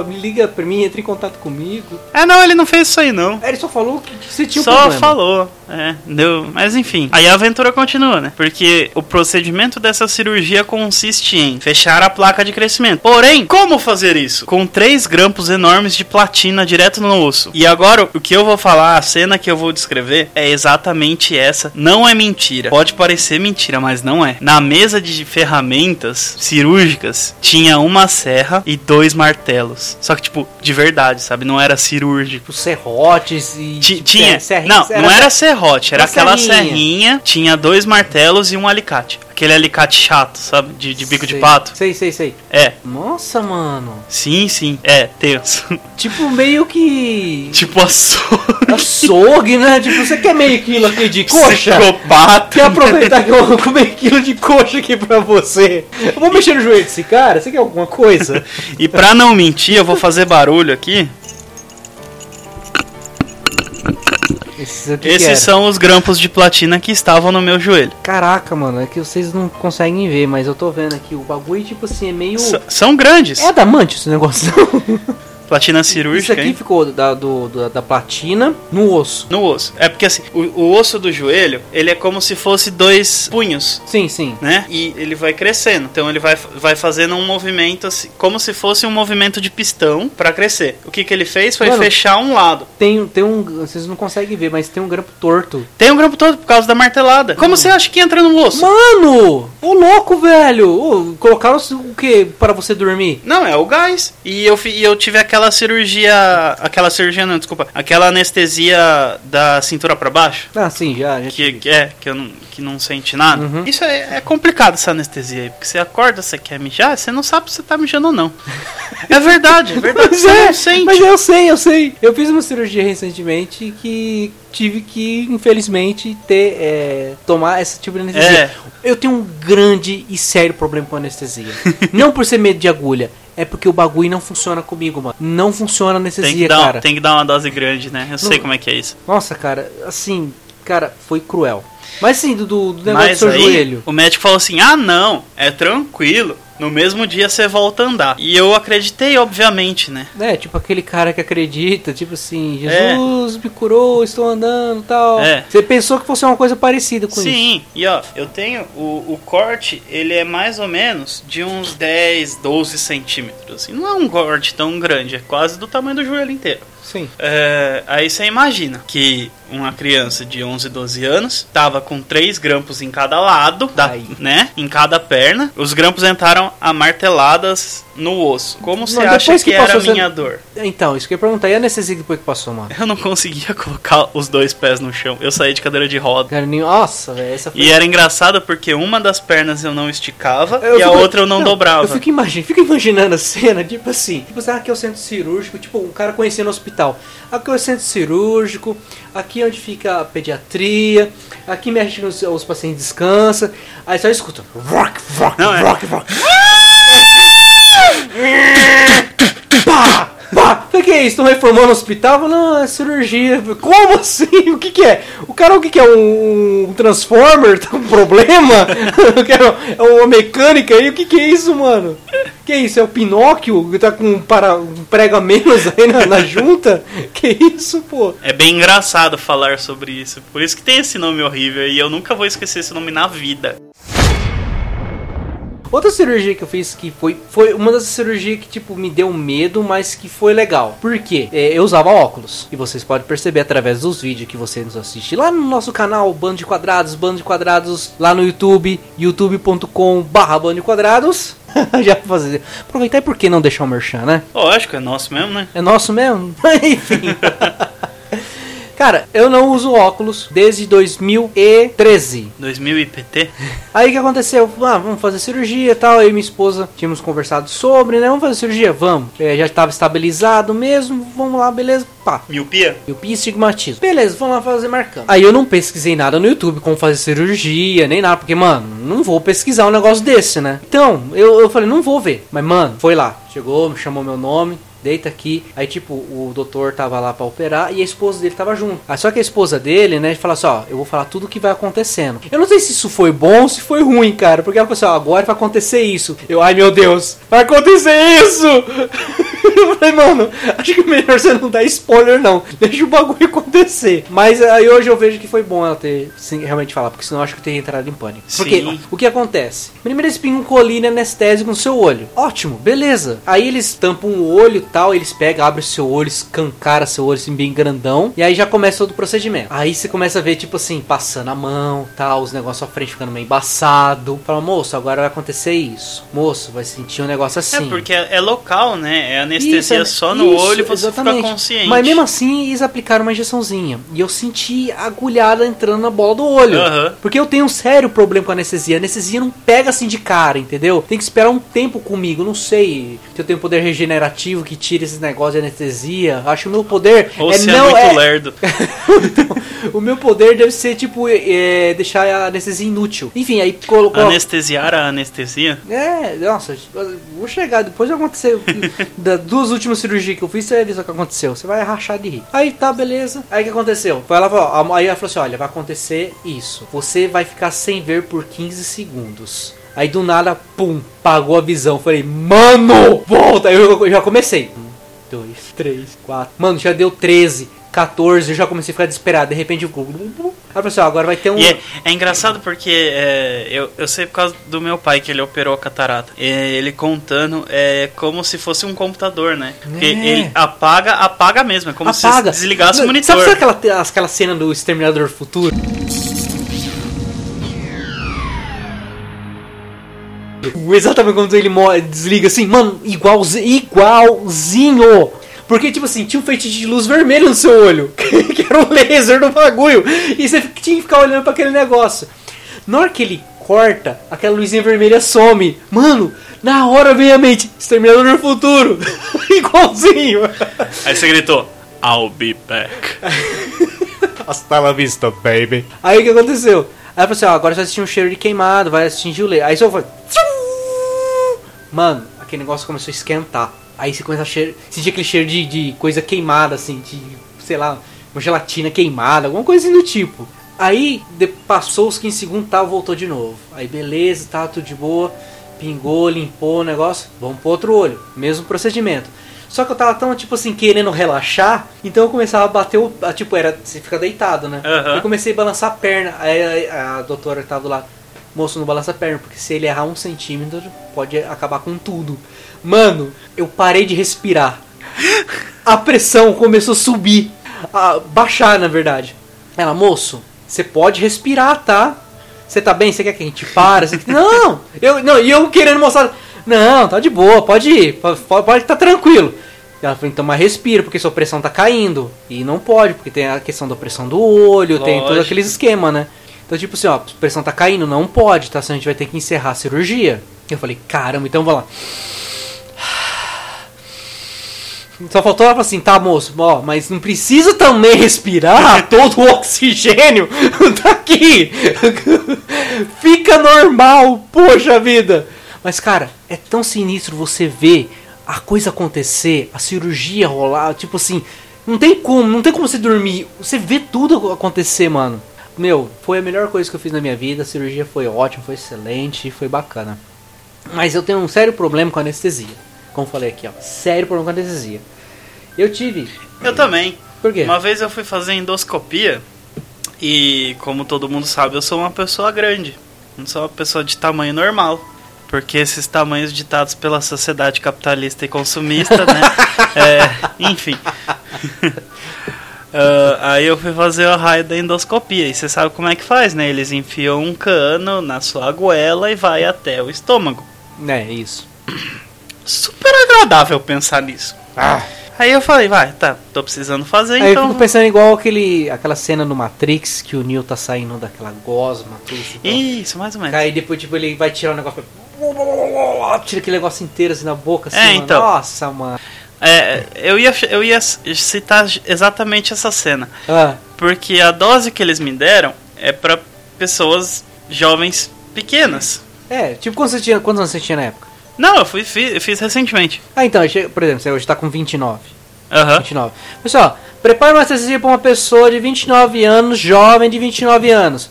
Me liga pra mim, entre em contato comigo. É, não, ele não fez isso aí, não. Aí ele só falou que, que você tinha um Só problema. falou, é, deu. Mas enfim, aí a aventura continua, né? Porque o procedimento dessa cirurgia consiste em fechar a placa de crescimento. Porém, como fazer isso? Com três grampos enormes de platina direto no osso. E agora, o que eu vou falar, a cena que eu vou descrever, é exatamente essa. Não é mentira. Pode parecer mentira, mas não é. Na mesa de ferramentas cirúrgicas, tinha uma serra e dois martelos. Só que, tipo, de verdade, sabe? Não era cirúrgico. Tipo, serrotes e. Ti- tipo, tinha. serrinha- não, não era serrote, era aquela serrinha. serrinha. Tinha dois martelos e um alicate. Aquele alicate chato, sabe? De, de bico de Sei. pato. Sei, sei, sei. É, Nossa, mano. sim, sim. É, tenso. Tipo, meio que. tipo açougue. Açougue, né? Tipo, você quer meio quilo aqui de coxa? Psicopata. Quer aproveitar que eu vou comer meio quilo de coxa aqui pra você? Eu vou mexer no joelho desse cara? Você quer alguma coisa? E pra não mentir, eu vou fazer barulho aqui. Esses, aqui que Esses são os grampos de platina que estavam no meu joelho. Caraca, mano, é que vocês não conseguem ver, mas eu tô vendo aqui o bagulho, tipo assim, é meio. S- são grandes. É adamante esse negócio. Platina Isso cirúrgica, aqui hein? ficou da, do, da, platina no osso. No osso. É porque assim, o, o osso do joelho, ele é como se fosse dois punhos. Sim, sim. né? E ele vai crescendo. Então ele vai, vai fazendo um movimento assim, como se fosse um movimento de pistão pra crescer. O que, que ele fez foi Mano. fechar um lado. Tem, tem um. Vocês não conseguem ver, mas tem um grampo torto. Tem um grampo todo por causa da martelada. Como você acha que entra no osso? Mano! Ô louco, velho! Ô, colocaram o que para você dormir? Não, é o gás. E eu, e eu tive aquela cirurgia. Aquela cirurgia, não, desculpa. Aquela anestesia da cintura pra baixo. Ah, sim, já. já Que, que é, que, eu não, que não sente nada. Uhum. Isso é, é complicado, essa anestesia aí. Porque você acorda, você quer mijar, você não sabe se você tá mijando ou não. É verdade, é verdade. Mas Você é, não sente. mas eu sei, eu sei. Eu fiz uma cirurgia recentemente que tive que, infelizmente, ter é, tomar esse tipo de anestesia. É. Eu tenho um grande e sério problema com anestesia. não por ser medo de agulha, é porque o bagulho não funciona comigo, mano. Não funciona a Tem que, dar, cara. tem que dar uma dose grande, né? Eu sei Não- como é que é isso. Nossa, cara, assim, cara, foi cruel. Mas sim, do, do do negócio do Mas seu aí, joelho. o médico falou assim: ah, não, é tranquilo. No mesmo dia você volta a andar. E eu acreditei, obviamente, né? É, tipo aquele cara que acredita, tipo assim, É. Jesus me curou, estou andando tal. É. Você pensou que fosse uma coisa parecida com isso. Sim, e ó, eu tenho o, o corte, ele é mais ou menos de uns 10, 12 centímetros. Assim. Não é um corte tão grande, é quase do tamanho do joelho inteiro. Sim. É, aí você imagina que uma criança de 11, 12 anos tava com três grampos em cada lado, da, né? Em cada perna. Os grampos entraram amarteladas no osso. Como você Não, acha que, que era a você- minha dor? Então, isso que eu ia perguntar. E a anestesia depois que passou, mano? Eu não conseguia colocar os dois pés no chão. Eu saí de cadeira de roda. Cara. Nossa, velho, essa foi... E era engraçado porque uma das pernas eu não esticava Eu e a fico- outra eu não, dobrava. Eu fico, imagi- fico imaginando a cena, tipo assim, tipo ah, aqui é o centro cirúrgico, tipo, um cara conhecendo o hospital. Aqui é o centro cirúrgico, aqui é onde fica a pediatria, aqui mexe nos os pacientes descansam, aí só escuta. Rock, rock, Não, é. rock, rock. Pá! Pá! O que é isso? Estão reformando o hospital? Não, é cirurgia. Como assim? O que, que é? O cara, o que, que é? Um, um Transformer? Tá com problema? É uma mecânica aí? O que, que é isso, mano? Que é isso? É o Pinóquio que tá com um, para, um prego a menos aí na, na junta? Que isso, pô? É bem engraçado falar sobre isso. Por isso que tem esse nome horrível e eu nunca vou esquecer esse nome na vida. Outra cirurgia que eu fiz que foi, foi uma das cirurgias que tipo me deu medo, mas que foi legal. Por quê? É, eu usava óculos. E vocês podem perceber através dos vídeos que você nos assiste lá no nosso canal Bando de Quadrados, Bando de Quadrados, lá no YouTube, youtube.com barra Bando de Quadrados. Já pra fazer. Aproveitar e por que não deixar o merchan, né? Lógico, é nosso mesmo, né? É nosso mesmo? Enfim. Cara, eu não uso óculos desde 2013. 2000 IPT? Aí o que aconteceu? Ah, vamos fazer cirurgia e tal. Eu e minha esposa tínhamos conversado sobre, né? Vamos fazer cirurgia? Vamos. É, já estava estabilizado mesmo. Vamos lá, beleza? Pá. Miopia? Eu e estigmatismo. Beleza, vamos lá fazer marcando. Aí eu não pesquisei nada no YouTube como fazer cirurgia, nem nada, porque, mano, não vou pesquisar um negócio desse, né? Então, eu, eu falei, não vou ver. Mas, mano, foi lá. Chegou, me chamou meu nome, deita aqui. Aí, tipo, o doutor tava lá pra operar e a esposa dele tava junto. Aí, só que a esposa dele, né, fala assim: ó, eu vou falar tudo o que vai acontecendo. Eu não sei se isso foi bom ou se foi ruim, cara, porque ela falou assim: ó, agora vai acontecer isso. Eu, ai meu Deus, vai acontecer isso! eu falei, mano, acho que é melhor você não dar spoiler, não. Deixa o bagulho acontecer. Mas aí hoje eu vejo que foi bom ela ter sim, realmente falar, porque senão eu acho que eu teria entrado em pânico. Porque Sim. o que acontece? Primeiro eles pingam colírio anestésico no seu olho. Ótimo, beleza. Aí eles tampam o olho e tal, eles pegam, abrem o seu olho, escancara seu olho assim bem grandão. E aí já começa todo o procedimento. Aí você começa a ver, tipo assim, passando a mão, tal, os negócios à frente ficando meio embaçado. Fala, moço, agora vai acontecer isso. Moço, vai sentir um negócio assim. É porque é, é local, né? É anestesia Isso, é- só no isso, olho e você exatamente. fica consciente. Mas mesmo assim, eles aplicaram uma injeçãozinha. E eu senti a agulhada entrando na bola do olho. Aham. Porque eu tenho um sério problema com a anestesia. A anestesia não pega assim de cara, entendeu? Tem que esperar um tempo comigo. Não sei se eu tenho poder regenerativo que tira esses negócios de anestesia. Acho que o meu poder Ou é se é não muito é. lerdo. o meu poder deve ser tipo é, deixar a anestesia inútil. Enfim, aí colocou. Anestesiar a anestesia? É, nossa, vou chegar, depois vai acontecer. das duas últimas cirurgias que eu fiz, você vai ver o que aconteceu. Você vai rachar de rir. Aí tá, beleza. Aí o que aconteceu? Foi ela, falou, aí ela falou assim: olha, vai acontecer isso. Você vai ficar sem ver por 15 segundos. Aí do nada, pum, pagou a visão. Falei, mano, volta! Aí eu, eu já comecei. Um, dois, três, quatro. Mano, já deu 13. 14, eu já comecei a ficar desesperado. De repente eu. Aí ó, agora vai ter um. É, é engraçado porque é, eu, eu sei por causa do meu pai que ele operou a catarata. Ele contando é como se fosse um computador, né? Porque É. ele apaga, apaga mesmo. É como Apaga. se desligasse o monitor. Sabe, aquela, aquela cena do Exterminador do Futuro? Exatamente quando ele desliga assim, mano, igualzinho, igualzinho. Porque, tipo assim, tinha um feitiço de luz vermelha no seu olho, que era um laser do bagulho, e você tinha que ficar olhando pra aquele negócio. Na hora que ele corta, aquela luzinha vermelha some. Mano, na hora vem a mente, Exterminador do Futuro, igualzinho. Aí você gritou, I'll be back. Hasta la vista, baby. Aí o que aconteceu? Aí eu falei assim, ó, agora você vai sentir um cheiro de queimado, vai atingir o leite. Aí só foi. Mano, aquele negócio começou a esquentar. Aí você começa a cheiro, sentir aquele cheiro de, de coisa queimada, assim, de, sei lá, uma gelatina queimada, alguma coisa assim do tipo. Aí de- passou os 15 segundos, tal, voltou de novo. Aí beleza, tá tudo de boa. Pingou, limpou o negócio. Vamos pro outro olho. Mesmo procedimento. Só que eu tava tão, tipo assim, querendo relaxar. Então eu começava a bater o. a, Tipo, era. Você fica deitado, né? Aham. Eu comecei a balançar a perna. Aí a, a doutora que tava do lado. Moço, não balança a perna, porque se ele errar um centímetro, pode acabar com tudo. Mano, eu parei de respirar. A pressão começou a subir. A baixar, na verdade. Ela, moço, você pode respirar, tá? Você tá bem? Você quer que a gente pare? Você- Não! Eu, não, e eu querendo mostrar. Não, tá de boa, pode ir, pode, pode tá tranquilo. Ela falou, então, mas respira, porque sua pressão tá caindo. E não pode, porque tem a questão da pressão do olho, tem todos Lógico. aqueles esquemas, né? Então, tipo assim, ó, a pressão tá caindo, não pode, tá? Senão a gente vai ter que encerrar a cirurgia. Eu falei, caramba, então vamos lá. Só faltou ela falar assim, tá moço, ó, mas não precisa também respirar todo o oxigênio tá aqui. Fica normal, poxa vida. Mas cara, é tão sinistro você ver a coisa acontecer, a cirurgia rolar, tipo assim, não tem como, não tem como você dormir. Você vê tudo acontecer, mano. Meu, foi a melhor coisa que eu fiz na minha vida, a cirurgia foi ótima, foi excelente, foi bacana. Mas eu tenho um sério problema com anestesia. Como falei aqui, ó. Sério problema com anestesia. Eu tive. Eu também. Por quê? Uma vez eu fui fazer endoscopia e, como todo mundo sabe, eu sou uma pessoa grande. Não sou uma pessoa de tamanho normal. Porque esses tamanhos ditados pela sociedade capitalista e consumista, né? É, enfim. Ah, aí eu fui fazer o raio da endoscopia. E você sabe como é que faz, né? Eles enfiam um cano na sua goela e vai até o estômago. É, isso. Super agradável pensar nisso. Aí eu falei, vai, tá, tô precisando fazer, Aí eu então. fico pensando igual aquele, aquela cena no Matrix que o Neo tá saindo daquela gosma, tudo isso. mais ou menos. Aí depois, tipo, ele vai tirar o negócio. Tira aquele negócio inteiro assim na boca, assim, É, mano. então. Nossa, mano. É, eu ia, eu ia citar exatamente essa cena. Ah, Porque a dose que eles me deram é pra pessoas jovens pequenas. é, tipo, quando você tinha, quantos anos você tinha na época? Não, eu fui, fiz, eu fiz recentemente. Ah, então, por exemplo, você hoje tá com 29. Aham. 29. Pessoal, prepare uma anestesia pra uma pessoa de 29 anos, jovem de 29 anos.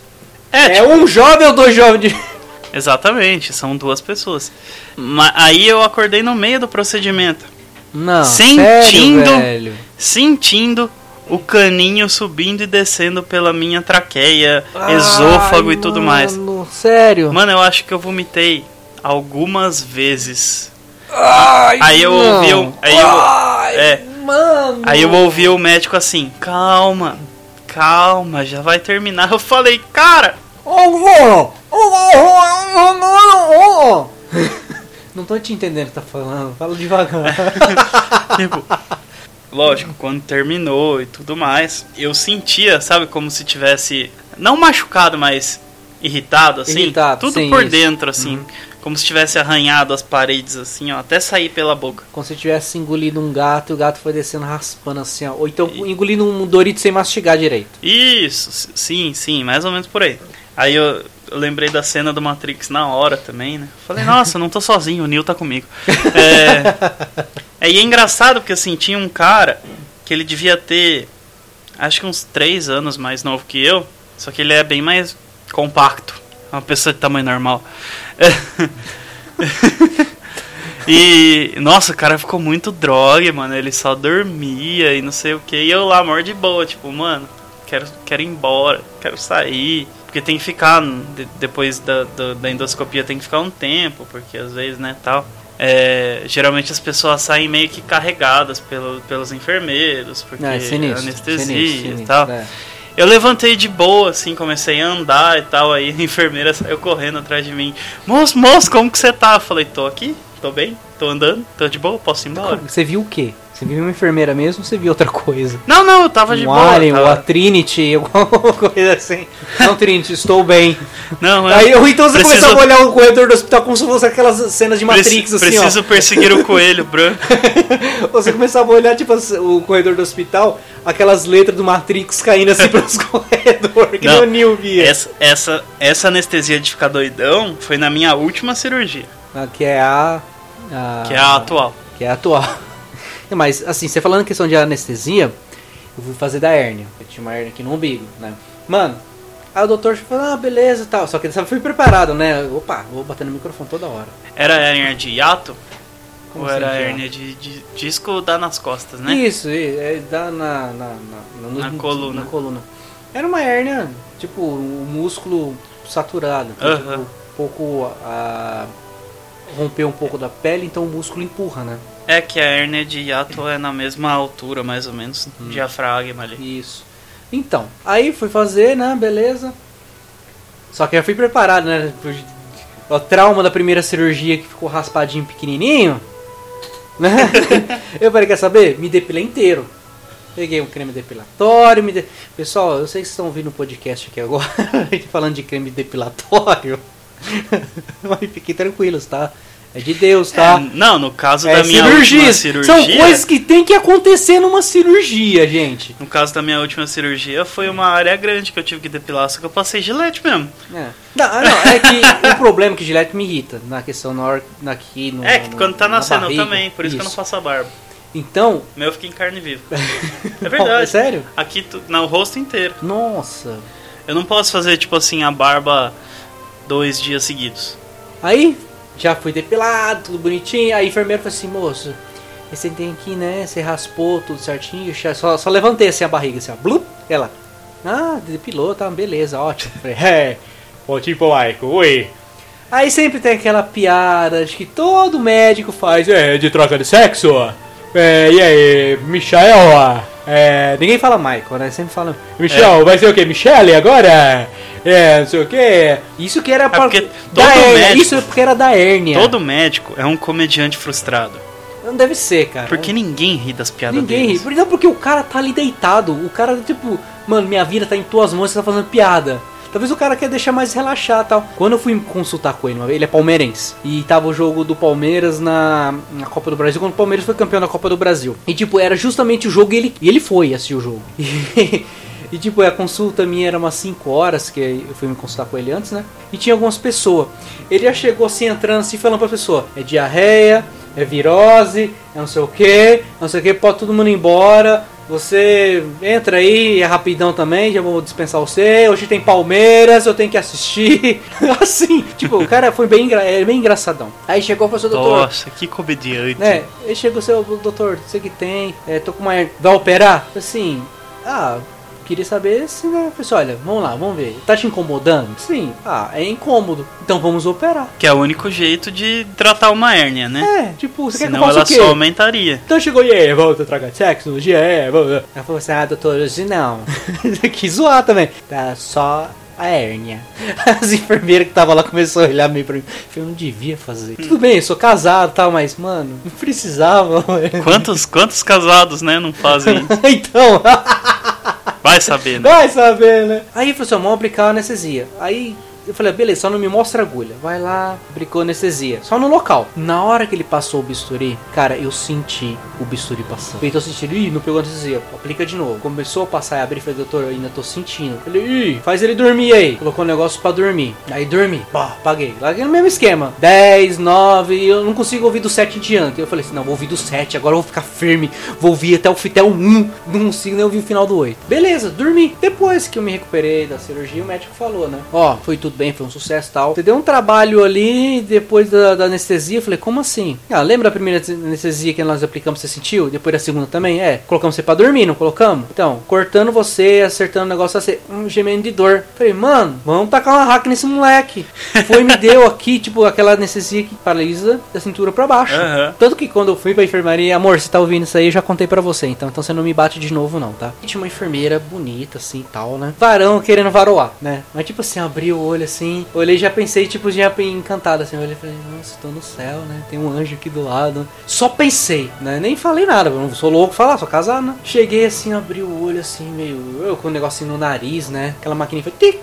É, É, tipo, um jovem ou dois jovens de. exatamente, são duas pessoas. Ma- aí eu acordei no meio do procedimento, Não. Sentindo- Sério, velho. sentindo o caninho subindo e descendo pela minha traqueia, esôfago Ai, e tudo mais. Sério. Mano, eu acho que eu vomitei algumas vezes. Ai, Aí eu não. ouvi o- aí eu- Ai, é. Mano. Aí eu ouvi o médico assim, calma, calma, já vai terminar. Eu falei, cara, Não tô te entendendo o que tá falando. Fala devagar. tipo, lógico, quando terminou e tudo mais, eu sentia, sabe, como se tivesse, não machucado, mas irritado, assim, Irritado, tudo sim, por isso. dentro, assim, como se tivesse arranhado as paredes, assim, ó, até sair pela boca. Como se tivesse engolido um gato e o gato foi descendo raspando assim, ó. Ou então engolindo um Dorito sem mastigar direito. Isso, sim, sim, mais ou menos por aí. Aí eu, eu lembrei da cena do Matrix na hora também, né? Falei, nossa, não tô sozinho, o Neo tá comigo. É, é, e é engraçado porque assim, tinha um cara que ele devia ter acho que uns 3 anos mais novo que eu, só que ele é bem mais compacto. Uma pessoa de tamanho normal. E, nossa, o cara ficou muito droga, mano. Ele só dormia e não sei o que. E eu lá, mor de boa, tipo, mano, quero, quero ir embora, quero sair. Porque tem que ficar, de- depois da, da, da endoscopia, tem que ficar um tempo, porque às vezes, né, tal. É, geralmente as pessoas saem meio que carregadas pelo, pelos enfermeiros, porque É, sinistro. anestesia sinistro, e sinistro, tal. é. Eu levantei de boa, assim, comecei a andar e tal. Aí a enfermeira saiu correndo atrás de mim. Moço, moço, como que você tá? Eu falei, tô aqui, tô bem, tô andando, tô de boa, posso ir embora. Você viu o quê? Você viu uma enfermeira mesmo ou você viu outra coisa? Não, não, eu tava de um boa. Alien, ou tava- a Trinity, alguma coisa assim. Não, Trinity, estou bem. Não, Aí, eu ou então você preciso- começava a olhar o corredor do hospital como se fosse aquelas cenas de Matrix, preci- assim, preciso perseguir o coelho branco. Você começava a olhar, tipo, o corredor do hospital, aquelas letras do Matrix caindo assim pelos corredores, que Não, nem o Neo via. Essa, essa, essa anestesia de ficar doidão foi na minha última cirurgia, Ah, Que é a, a- que é a atual. Que é a atual. Mas, assim, você falando em questão de anestesia, eu fui fazer da hérnia. Eu tinha uma hérnia aqui no umbigo, né? Mano, aí o doutor falou, ah, beleza e tal. Só que dessa vez fui preparado, né? Opa, vou bater no microfone toda hora. Era hérnia de hiato? Como ou assim, era a de hérnia de, de disco dá nas costas, né? Isso, é, dá na, na, na, Na no- coluna. na coluna. Era uma hérnia, tipo, o músculo saturado. Então, Aham. tipo, um pouco. A, rompeu um pouco da pele, então o músculo empurra, né? É que a hérnia de hiato é na mesma altura, mais ou menos, Hum. diafragma ali. Isso. Então, aí fui fazer, né? Beleza. Só que eu fui preparado, né? O trauma da primeira cirurgia que ficou raspadinho pequenininho. Né? eu falei, quer saber? Me depilei inteiro. Peguei um creme depilatório. Me de... Pessoal, eu sei que vocês estão ouvindo o podcast aqui agora. falando de creme depilatório. Mas fiquem tranquilos, tá? É de Deus, tá? É, não, no caso É da minha última cirurgias. cirurgia. São coisas que tem que acontecer numa cirurgia, gente. No caso da minha última cirurgia, foi uma área grande que eu tive que depilar, só que eu passei gilete mesmo. É. Não, ah, não, é que o problema é que Gillette me irrita na questão na hora, aqui no. é, que quando tá na nascendo barriga. também, por isso, que eu não faço a barba. Então. Meu fica em carne viva. É É verdade. sério? Aqui, no rosto inteiro. Nossa. Eu não posso fazer, tipo assim, a barba dois dias seguidos. Aí, já fui depilado, tudo bonitinho. Aí a enfermeira falou assim: moço, você tem aqui, né? Você raspou tudo certinho. Só, só levantei assim a barriga, assim, ó. Blup, ela. Ah, depilou, tá, beleza, ótimo. Falei, é, ô tipo Michael, oi. Aí sempre tem aquela piada de que todo médico faz, é, de troca de sexo. É, e aí, Michael, é, ninguém fala Michael, né? Sempre fala, Michel, vai ser o quê? Michele agora? É, não sei o quê. Isso que era pra, porque da todo médico- Isso é porque era da hérnia. Todo médico é um comediante frustrado. Não deve ser, cara. Porque ninguém ri das piadas Ninguém ri. deles. Por- Não, porque o cara tá ali deitado. O cara, tipo, mano, minha vida tá em tuas mãos, você tá fazendo piada. Talvez o cara quer deixar mais relaxar tal. Quando eu fui consultar com ele, ele é palmeirense. E tava o jogo do Palmeiras na, na Copa do Brasil, quando o Palmeiras foi campeão da Copa do Brasil. E tipo, era justamente o jogo e ele, e ele foi assistir o jogo. E, e, tipo, a consulta minha era umas 5 horas, que eu fui me consultar com ele antes, né? E tinha algumas pessoas. Ele já chegou assim, entrando assim, falando pra pessoa: é diarreia, é virose, é não sei o que, não sei o que, pode todo mundo ir embora. Você entra aí, é rapidão também, já vou dispensar você. Hoje tem Palmeiras, eu tenho que assistir. assim, tipo, o cara foi bem, engra- é bem engraçadão. Aí chegou e falou, doutor, Nossa, que comediante. né? Ele chegou, seu doutor, você que tem, é, tô com uma. Vai operar? Assim, ah, queria saber se, né? Falei assim, olha, vamos lá, vamos ver. Tá te incomodando? Sim. Ah, é incômodo. Então vamos operar. Que é o único jeito de tratar uma hérnia, né? É, tipo, você quer que eu Senão ela só aumentaria. Então chegou, e aí, volta a tragar sexo no dia? É, volta. Ela falou assim, ah, doutor, hoje não. que zoar também. Tá só a hérnia. As enfermeiras que tava lá começou a olhar meio pra mim. Eu não devia fazer. Tudo bem, eu sou casado e tal, mas, mano, não precisava. Quantos, quantos casados, né, não fazem isso? então, Vai saber, né? vai saber, né? Aí falou assim, ó, vamos aplicar a anestesia. Aí eu falei, beleza, só não me mostra a agulha. Vai lá, aplicou anestesia. Só no local. Na hora que ele passou o bisturi, cara, eu senti o bisturi passando. Então eu senti, ih, não pegou anestesia. Aplica de novo. Começou a passar e abrir, falei, doutor, eu ainda tô sentindo. Falei, ih, faz ele dormir aí. Colocou um negócio pra dormir. Aí dormi. Pá, paguei. Larguei no mesmo esquema. 10, 9, e eu não consigo ouvir do 7 em diante. Eu falei assim, não, vou ouvir do 7, agora eu vou ficar firme. Vou ouvir até o, até o 1. Não consigo nem ouvir o final do 8. Beleza, dormi. Depois que eu me recuperei da cirurgia, o médico falou, né? Ó, foi tudo bem, foi um sucesso e tal. Você deu um trabalho ali depois da, da anestesia. Eu falei, como assim? Ah, lembra a primeira anestesia que nós aplicamos, você sentiu? Depois da segunda também? É. Colocamos você pra dormir, não colocamos? Então, cortando você, acertando o negócio assim, um gemendo de dor. Falei, mano, vamos tacar uma hack nesse moleque. Foi, me deu aqui, tipo, aquela anestesia que paralisa da cintura pra baixo. Aham. Tanto que quando eu fui pra enfermaria, amor, você tá ouvindo isso aí, eu já contei pra você, então, então você não me bate de novo não, tá? Tinha uma enfermeira bonita, assim, tal, né? Varão querendo varoar, né? Mas tipo assim, abri o olho assim, olhei já pensei, tipo, já encantado, assim, olhei e falei, nossa, tô no céu, né? Tem um anjo aqui do lado. Só pensei, né? Nem falei nada, não sou louco falar, sou casado, né? Cheguei assim, abri o olho assim, meio. Com um negocinho no nariz, né? Aquela maquininha foi tic,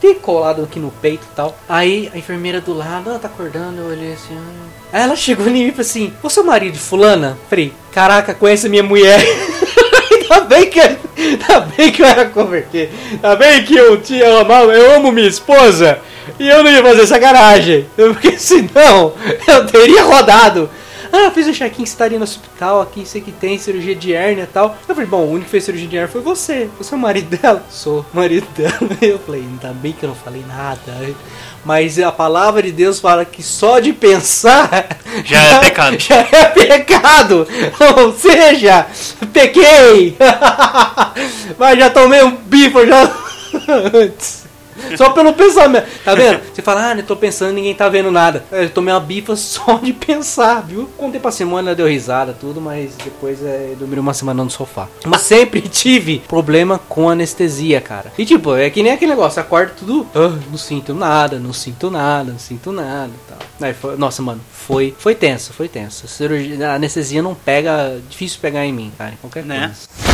tic, colado aqui no peito e tal. Aí a enfermeira do lado, ela tá acordando, eu olhei assim, ah. Aí ela chegou em mim e falou assim: Você é o marido de fulana? Falei, caraca, conhece minha mulher. Ainda bem que ainda bem que eu era convertido. Ainda bem que eu tinha eu amava, eu amo minha esposa. E eu não ia fazer sacanagem. Porque senão eu teria rodado. Ah, fiz o check-in, você estaria no hospital aqui, sei que tem cirurgia de hérnia e tal. Eu falei, bom, o único que fez cirurgia de hérnia foi você. Você é o marido dela? Sou marido dela. Eu falei, ainda bem que eu não falei nada. Mas a palavra de Deus fala que só de pensar Já é pecado. Já é pecado. Ou seja, pequei. Mas já tomei um bife já antes. Só pelo pensamento. Tá vendo? Você fala, ah, eu tô pensando, ninguém tá vendo nada. Eu tomei uma bifa só de pensar, viu? Contei pra Simone, ela deu risada, tudo, mas depois é, dormi uma semana no sofá. Mas sempre tive problema com anestesia, cara. E tipo, é que nem aquele negócio, acorda tudo, ah, não sinto nada, não sinto nada, não sinto nada e tal. Aí foi- nossa, mano, foi, foi tenso, foi tenso. A, cirurgia, a anestesia não pega, difícil pegar em mim, cara, em qualquer Né? coisa.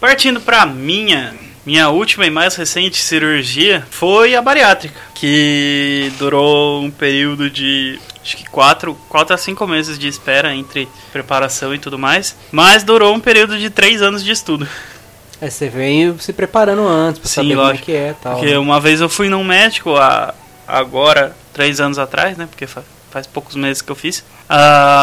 Partindo pra minha, minha última e mais recente cirurgia foi a bariátrica, que durou um período de acho que 4, quatro a 5 meses de espera entre preparação e tudo mais, mas durou um período de 3 anos de estudo. É, você veio se preparando antes pra Sim, saber como é lógico. que é tal. Porque né? uma vez eu fui num médico, a, agora, três anos atrás, né? Porque fa- faz poucos meses que eu fiz.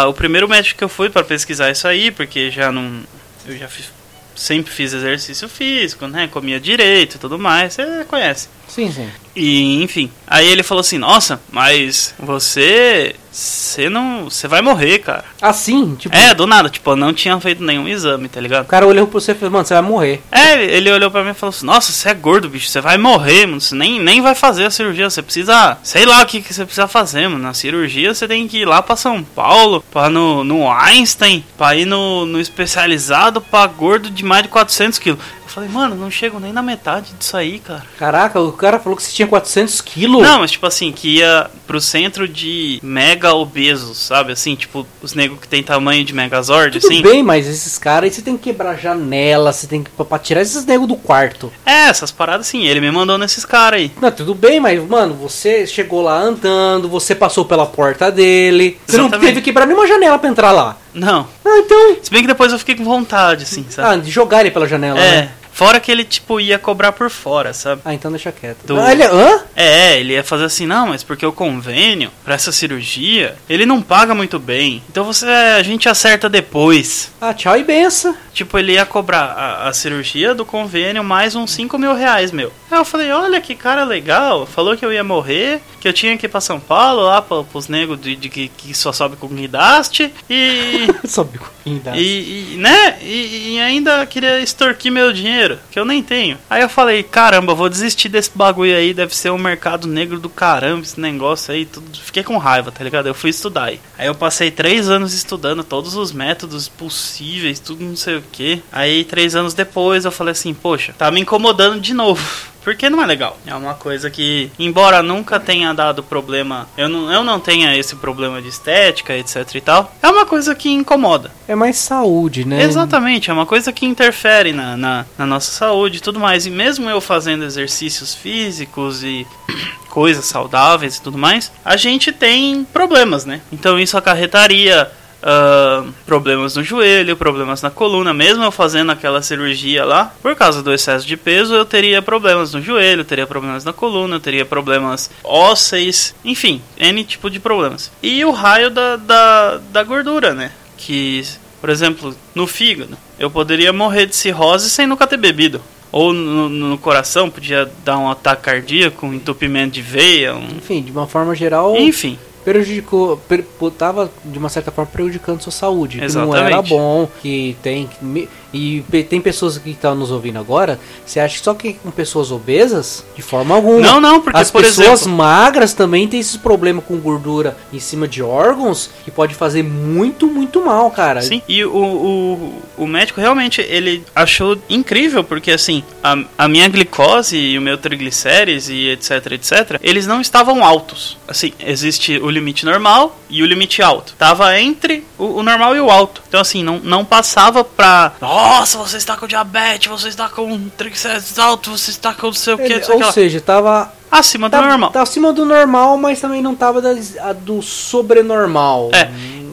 O primeiro médico que eu fui para pesquisar isso aí, porque já não. Eu já fiz, sempre fiz exercício físico, né? Comia direito e tudo mais, você conhece. Sim, sim. E enfim, aí ele falou assim: Nossa, mas você. Você não. Você vai morrer, cara. Assim, tipo, É, do nada, tipo, eu não tinha feito nenhum exame, tá ligado? o cara olhou pra você e falou, mano, você vai morrer. É, ele olhou pra mim e falou assim: Nossa, você é gordo, bicho, você vai morrer, mano. Você nem, nem vai fazer a cirurgia. Você precisa. Sei lá o que, que você precisa fazer, mano. Na cirurgia você tem que ir lá pra São Paulo, pra no, no Einstein, pra ir no, no especializado pra gordo de mais de 400 quilos. Eu falei, mano, não chego nem na metade disso aí, cara. Caraca, o cara falou que você tinha 400 quilos. Não, mas tipo assim, que ia pro centro de mega obesos, sabe? Assim, tipo, os negros que tem tamanho de Megazord, Tudo assim. bem, mas esses caras aí você tem que quebrar janela, você tem que. pra- tirar esses negros do quarto. É, essas paradas assim, ele me mandou nesses caras aí. Não, tudo bem, mas, mano, você chegou lá andando, você passou pela porta dele. Você não teve que quebrar nenhuma janela pra entrar lá. Não. Ah, então. Se bem que depois eu fiquei com vontade, assim, sabe? Ah, de jogar ele pela janela, é. né? Fora que ele, tipo, ia cobrar por fora, sabe? Ah, então deixa quieto. Do- Ah, ele, hã? É, ele ia fazer assim, não, mas porque o convênio pra essa cirurgia, ele não paga muito bem. Então você a gente acerta depois. Ah, tchau e benção. Tipo, ele ia cobrar a, a cirurgia do convênio mais uns 5 mil reais, meu. Aí eu falei, olha que cara legal. Falou que eu ia morrer, que eu tinha que ir pra São Paulo, lá pra, pros negros de, de que, que só sobe com guindaste. E. Só bicoinho da- E, e, né? E, e ainda queria extorquir meu dinheiro, que eu nem tenho. Aí eu falei, caramba, vou desistir desse bagulho aí, deve ser um mercado negro do caramba, esse negócio aí, tudo. Fiquei com raiva, tá ligado? Eu fui estudar aí. Aí eu passei três anos estudando todos os métodos possíveis, tudo não sei o que. Aí três anos depois eu falei assim, poxa, tá me incomodando de novo. Porque não é legal. É uma coisa que, embora nunca tenha dado problema, eu não, eu não tenha esse problema de estética, etc e tal, é uma coisa que incomoda. É mais saúde, né? Exatamente, é uma coisa que interfere na, na, na nossa saúde e tudo mais. E mesmo eu fazendo exercícios físicos e coisas saudáveis e tudo mais, a gente tem problemas, né? Então isso acarretaria ah, problemas no joelho, problemas na coluna. Mesmo eu fazendo aquela cirurgia lá, por causa do excesso de peso, eu teria problemas no joelho, teria problemas na coluna, teria problemas ósseis, enfim, N tipo de problemas. E o raio da, da, da gordura, né? Que, por exemplo, no fígado, eu poderia morrer de cirrose sem nunca ter bebido. Ou no, no coração, podia dar um ataque cardíaco, um entupimento de veia, um... Enfim, de uma forma geral, enfim. Prejudicou, per, tava de uma certa forma prejudicando sua saúde, que não Exatamente. era bom, que tem que e tem pessoas que estão nos ouvindo agora, você acha que só que com pessoas obesas? De forma alguma. Não, não, porque, As por pessoas exemplo- magras também têm esses problemas com gordura em cima de órgãos que pode fazer muito, muito mal, cara. Sim, e o, o, o médico realmente ele achou incrível, porque assim, a, a minha glicose e o meu triglicérides e etc, etc, eles não estavam altos. Assim, existe o limite normal e o limite alto. Tava entre o, o normal e o alto. Então assim, não, não passava pra. Nossa, você está com diabetes, você está com triglicérides altos, você está com não sei o que, ou seja, tava Acima do tá, normal. tá acima do normal, mas também não tava das- a do sobrenormal. É.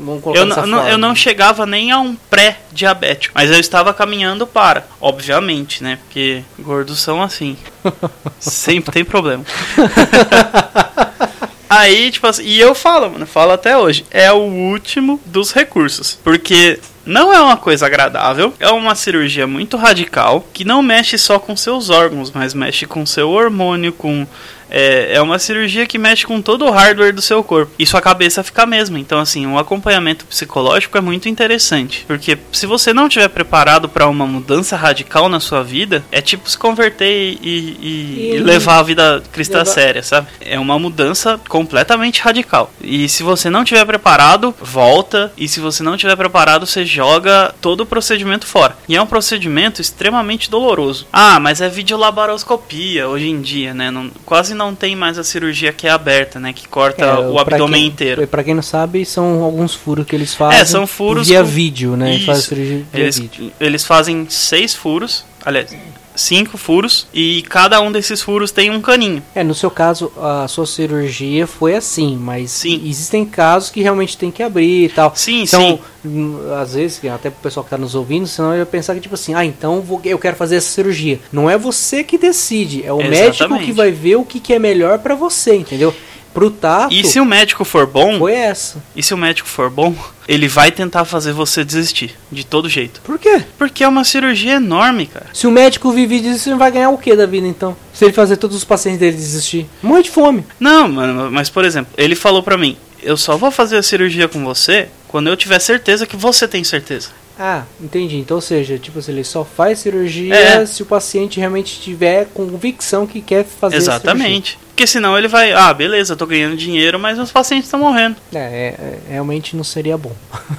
Vamos colocar Eu dessa não, eu não chegava nem a um pré-diabético, mas eu estava caminhando para, obviamente, né? Porque gordos são assim. Sempre tem problema. Aí, tipo assim, e eu falo, mano, falo até hoje, é o último dos recursos. Porque não é uma coisa agradável, é uma cirurgia muito radical, que não mexe só com seus órgãos, mas mexe com seu hormônio, com. É, é uma cirurgia que mexe com todo o hardware do seu corpo. E sua cabeça fica a mesma. Então, assim, um acompanhamento psicológico é muito interessante. Porque se você não estiver preparado para uma mudança radical na sua vida, é tipo se converter e, e- e levar a vida cristã levar- séria, sabe? É uma mudança completamente radical. E se você não estiver preparado, volta. E se você não estiver preparado, você joga todo o procedimento fora. E é um procedimento extremamente doloroso. Ah, mas é videolaparoscopia hoje em dia, né? Não- quase não tem mais a cirurgia que é aberta, né? Que corta É, o abdômen quem- inteiro. Pra quem não sabe, são alguns furos que eles fazem. É, são furos via com- vídeo, né? Eles Isso. fazem cirurgia via vídeo. eles fazem seis furos, aliás, cinco furos, e cada um desses furos tem um caninho. É, no seu caso, a sua cirurgia foi assim, mas Sim. existem casos que realmente tem que abrir e tal. Sim, então, sim. hum, às vezes, até pro pessoal que tá nos ouvindo, senão eu ia pensar que, tipo assim, ah, então vou- eu quero fazer essa cirurgia. Não é você que decide, é o médico Exatamente. que vai ver o que, que é melhor pra você, entendeu? Pro tato, E se o médico for bom, foi essa. e se o médico for bom, ele vai tentar fazer você desistir, de todo jeito. Por quê? Porque é uma cirurgia enorme, cara. Se o médico vive disso, você vai ganhar o que da vida, então? Se ele fazer todos os pacientes dele desistir. Morre de fome. Não, mano, mas por exemplo, ele falou pra mim: eu só vou fazer a cirurgia com você quando eu tiver certeza que você tem certeza. Ah, entendi. Então, ou seja, tipo assim, ele só faz cirurgia É. se o paciente realmente tiver convicção que quer fazer a cirurgia. Exatamente. Porque senão ele vai, ah, beleza, tô ganhando dinheiro, mas os pacientes estão morrendo. É, é, é, realmente não seria bom.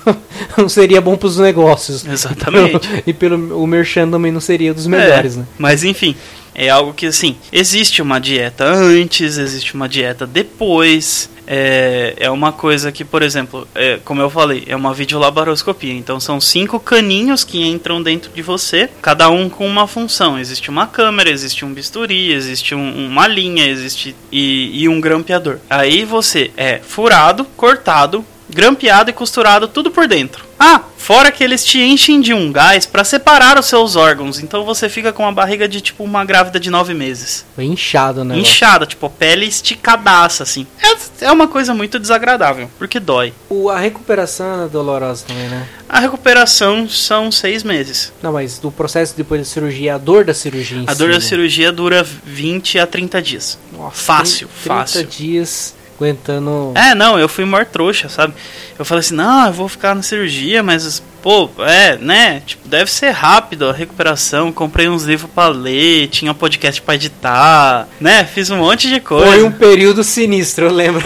não seria bom pros negócios. Exatamente. e pelo o merchan também não seria dos melhores, É, né? Mas enfim, é algo que assim, existe uma dieta antes, existe uma dieta depois. É, é uma coisa que, por exemplo, é, como eu falei, é uma videolaparoscopia. Então são cinco caninhos que entram dentro de você, cada um com uma função. Existe uma câmera, existe um bisturi, existe um- uma linha, existe e, e um grampeador. Aí você é furado, cortado, grampeado e costurado tudo por dentro. Ah, fora que eles te enchem de um gás pra separar os seus órgãos, então você fica com uma barriga de tipo uma grávida de nove meses. Foi inchado, né? Inchada, tipo, pele esticadaça, assim. É, é uma coisa muito desagradável, porque dói. O, a recuperação é dolorosa também, né? A recuperação são seis meses. Não, mas do processo depois da cirurgia, a dor da cirurgia A si, dor da né? cirurgia dura 20 a 30 dias. Nossa, Fácil, 30 fácil. dias aguentando... É, não, eu fui maior trouxa, sabe? Eu falei assim, não, eu vou ficar na cirurgia, mas, pô, é, né? Tipo, deve ser rápido a recuperação. Comprei uns livros pra ler, tinha um podcast pra editar, né? Fiz um monte de coisa. Foi um período sinistro, eu lembro.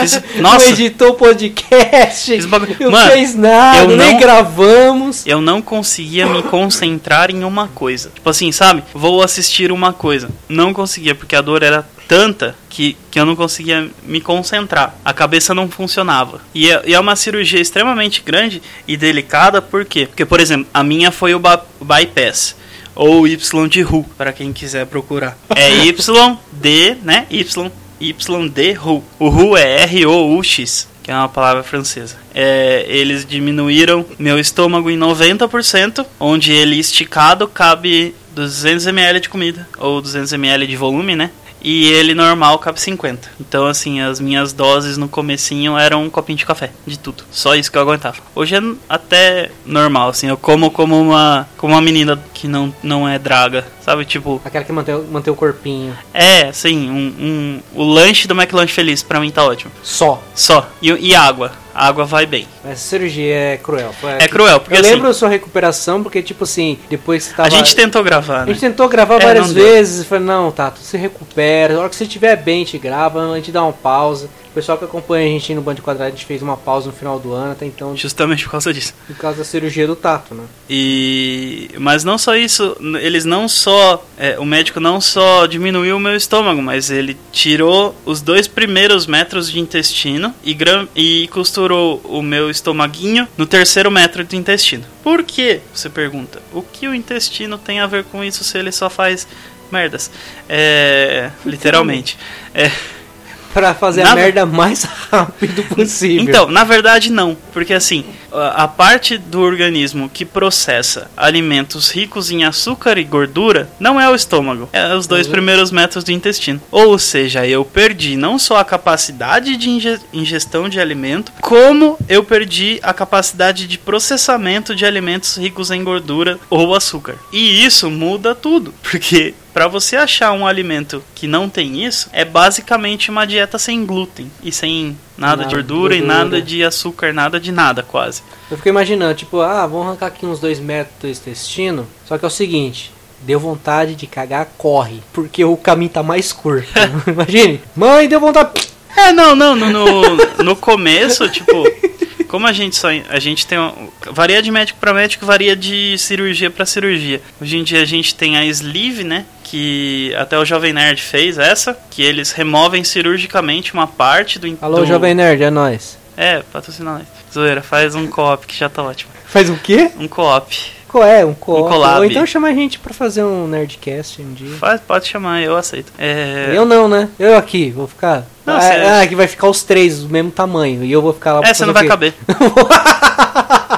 Fiz- nossa. Não editou podcast, Fiz bagulho- não Mano, fez nada, eu nem não- gravamos. Eu não conseguia me concentrar em uma coisa. Tipo assim, sabe? Vou assistir uma coisa. Não conseguia, porque a dor era tanta que, que eu não conseguia me concentrar. A cabeça não funcionava. E é, e é uma cirurgia extremamente grande e delicada, por quê? Porque, por exemplo, a minha foi o bypass. Ou Y de RU, para quem quiser procurar. É Y, D, né? Y, Y, D, RU. O RU é R-O-U-X que é uma palavra francesa. É, eles diminuíram meu estômago em 90%, onde ele esticado cabe 200 ml de comida, ou 200 ml de volume, né? E ele normal cabe 50. Então, assim, as minhas doses no comecinho eram um copinho de café, de tudo. Só isso que eu aguentava. Hoje é até normal, assim, eu como como uma, como uma menina que não, não é draga, sabe? Tipo, Aquela que mantém, mantém o corpinho. é, assim, um, um, o lanche do McLanche Feliz pra mim tá ótimo. Só. Só. E, e água. A água vai bem. Essa cirurgia é cruel. Foi É cruel, porque Eu assim, lembro a sua recuperação, porque, tipo assim, depois que você tava... a gente tentou gravar, A né? gente tentou gravar É, várias vezes, e falei, não, tá, tu se recupera, na hora que você estiver bem, a gente grava, a gente dá uma pausa. O pessoal que acompanha a gente no Band Quadrado, a gente fez uma pausa no final do ano, até então, Justamente por causa disso. por causa da cirurgia do tato, né? E mas não só isso, eles não só é, o médico não só diminuiu o meu estômago, mas ele tirou os dois primeiros metros de intestino e, gram, e costurou o meu estomaguinho no terceiro metro do intestino. Por quê? Você pergunta. O que o intestino tem a ver com isso se ele só faz merdas? É, literalmente. É, Pra fazer a Nada- merda mais rápido possível. Então, na verdade não, porque assim, a parte do organismo que processa alimentos ricos em açúcar e gordura não é o estômago, é os dois Uhum. primeiros metros do intestino. Ou seja, eu perdi não só a capacidade de inge- ingestão de alimento, como eu perdi a capacidade de processamento de alimentos ricos em gordura ou açúcar. E isso muda tudo, porque Pra você achar um alimento que não tem isso, é basicamente uma dieta sem glúten e sem nada, Nada de gordura, e nada de açúcar, nada de nada quase. Eu fico imaginando, tipo, ah, vamos arrancar aqui uns dois metros do intestino, só que é o seguinte... Deu vontade de cagar, corre. Porque o caminho tá mais curto. Imagine. Mãe, deu vontade. É, não, não, no, no, no começo, tipo, como a gente só a gente tem varia de médico para médico, varia de cirurgia para cirurgia. Hoje em dia a gente tem a sleeve, né, que até o Jovem Nerd fez essa, que eles removem cirurgicamente uma parte do Alô, do, Jovem Nerd, é nóis. É, patrocina nós. Zoeira, faz um co-op que já tá ótimo. Faz o quê? Um co-op. Qual é? Um co Um collab. Ou então chama a gente pra fazer um Nerdcast um dia. Faz, pode chamar, eu aceito. É, Eu não, né? Eu aqui, vou ficar. Não, ah, você- ah, que vai ficar os três do mesmo tamanho. E eu vou ficar lá é você não vai caber.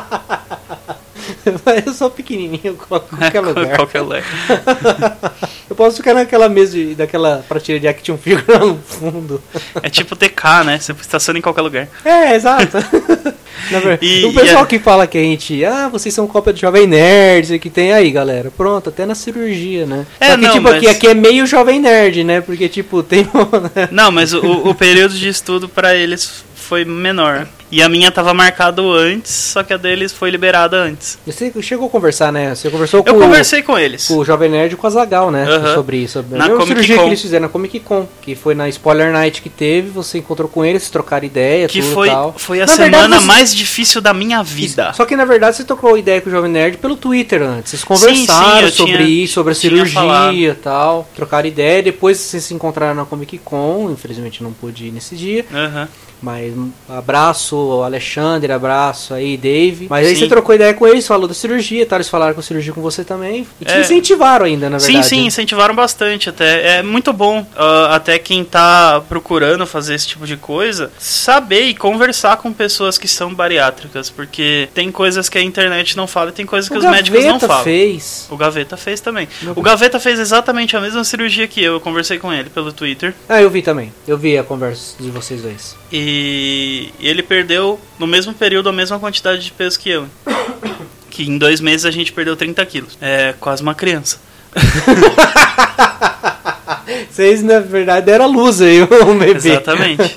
eu sou pequenininho, eu coloco em qualquer lugar. Qualquer lugar. Eu posso ficar naquela mesa de, daquela prateleira de action figure lá no fundo. É tipo TK, né? Você estaciona em qualquer lugar. É, exato. Na verdade, E- o pessoal e a- que fala que a gente, ah, vocês são cópia do Jovem Nerd, que tem aí, galera. Pronto, até na cirurgia, né? É, Só que, não, tipo, aqui, mas- aqui é meio Jovem Nerd, né? Porque, tipo, tem. um- Não, mas o, o período de estudo pra eles foi menor. E a minha tava marcado antes, só que a deles foi liberada antes. Você chegou a conversar, né? Você conversou Eu com, conversei com eles. com o Jovem Nerd e com a Zagal, né? Sobre isso. Na Comic cirurgia Con. que eles fizeram na Comic Con, que foi na Spoiler Night que teve, você encontrou com eles, trocaram ideia, Que tudo foi, e tal. foi a Na semana verdade, você- mais difícil da minha vida. Só que na verdade você trocou ideia com o Jovem Nerd pelo Twitter antes. Vocês conversaram eu sobre tinha- isso, sobre a cirurgia e tal. Trocaram ideia. Depois vocês se encontraram na Comic Con. Infelizmente não pude ir nesse dia. Aham. Mas um abraço, Alexandre, abraço aí, Dave. Mas aí Sim. você trocou ideia com eles, falou da cirurgia, tá? Eles falaram com a cirurgia com você também. E te É. incentivaram ainda, na Sim, verdade. sim, incentivaram bastante até. É muito bom, ah, até quem tá procurando fazer esse tipo de coisa, saber e conversar com pessoas que são bariátricas, porque tem coisas que a internet não fala e tem coisas que O os médicos não Gaveta falam. fez. O Gaveta fez também. Meu- O Gaveta fez exatamente a mesma cirurgia que eu. Eu conversei com ele pelo Twitter. Ah, eu vi também. Eu vi a conversa de vocês dois. E ele perdeu no mesmo período a mesma quantidade de peso que eu. Que em dois meses a gente perdeu 30 quilos. É quase uma criança. Vocês, na verdade, deram a luz aí, o bebê. Exatamente.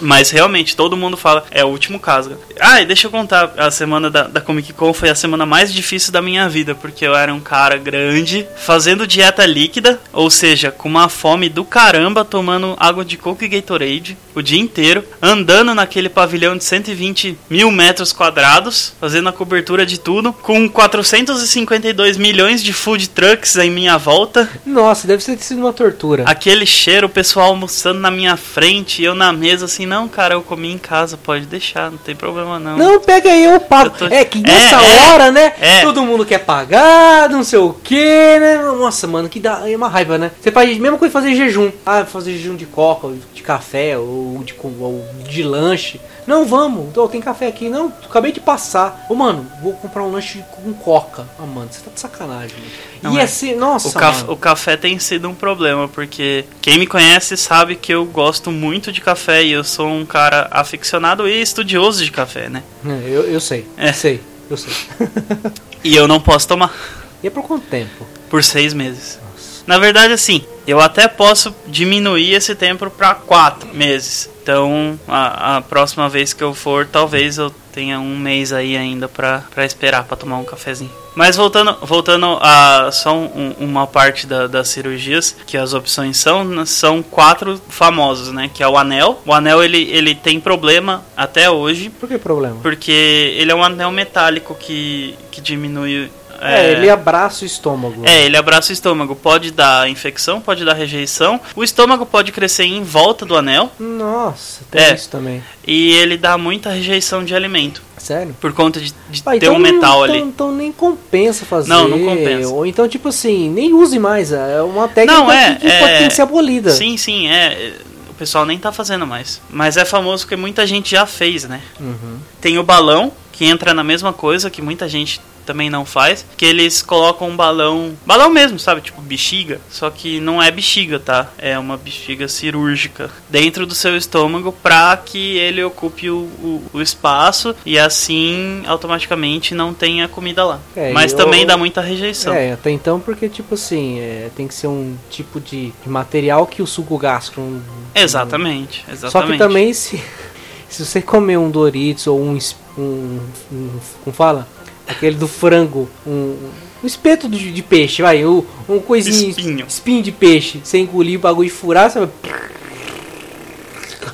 Mas realmente, todo mundo fala, é o último caso. Ah, e deixa eu contar, a semana da, da Comic Con foi a semana mais difícil da minha vida, porque eu era um cara grande, fazendo dieta líquida, ou seja, com uma fome do caramba, tomando água de coco e Gatorade o dia inteiro, andando naquele pavilhão de 120 mil metros quadrados, fazendo a cobertura de tudo, com 452 milhões de food trucks em minha volta, Nossa, deve ter uma tortura. Aquele cheiro, o pessoal almoçando na minha frente e eu na mesa assim, não, cara, eu comi em casa, pode deixar, não tem problema não. Não, pega aí o pago. Eu tô- É que É, nessa é, hora, né? é. Todo mundo quer pagar, não sei o que, né? Nossa, mano, que dá é uma raiva, né? Você faz a mesma coisa fazer jejum. Ah, fazer jejum de coca, de café, ou de, ou de lanche. Não, vamos. Ô, tem café aqui. Não, acabei de passar. Ô, mano, vou comprar um lanche com coca. Ah, mano, você tá de sacanagem. Não e é. assim, nossa, O, caf- o café tem sido um problema, porque quem me conhece sabe que eu gosto muito de café e eu sou um cara aficionado e estudioso de café, né? É, Eu, eu sei, É. sei, eu sei. E eu não posso tomar e é por quanto tempo? por seis meses. Na verdade, assim, eu até posso diminuir esse tempo para quatro meses. Então, a, a próxima vez que eu for, talvez eu tenha um mês aí ainda pra esperar pra tomar um cafezinho. Mas voltando, voltando a só um- uma parte da- das cirurgias, que as opções são, são quatro famosos, né? Que é o anel. O anel ele, ele tem problema até hoje, Por que problema? porque ele é um anel metálico que, que diminui. É, ele abraça o estômago. É, ele abraça o estômago. Pode dar infecção, pode dar rejeição. O estômago pode crescer em volta do anel Nossa, tem É. isso também. e ele dá muita rejeição de alimento. Sério? Por conta de, de Ah, ter então um metal não, ali. Então, então nem compensa fazer. Não, não compensa. Ou então, tipo assim, nem use mais. É uma técnica Não, é, que, que é- pode ter que ser abolida. Sim, sim, é. O pessoal nem tá fazendo mais. Mas é famoso porque muita gente já fez, né? Uhum. Tem o balão, que entra na mesma coisa que muita gente também não faz, que eles colocam um balão, balão mesmo, sabe, tipo bexiga, só que não é bexiga, tá? É uma bexiga cirúrgica dentro do seu estômago pra que ele ocupe o, o- o espaço e assim automaticamente não tenha comida lá. É, Mas também dá muita rejeição. É, até então, porque, tipo assim, é, tem que ser um tipo de, de material que o suco gástrico. não- Exatamente, exatamente. Só que também, se, se você comer um Doritos ou um, um, um. Como fala? Aquele do frango, um. Um espeto de, de peixe, vai, um, um coisinho. Espinho. Espinho de peixe. Você engolir o bagulho e furar, você vai.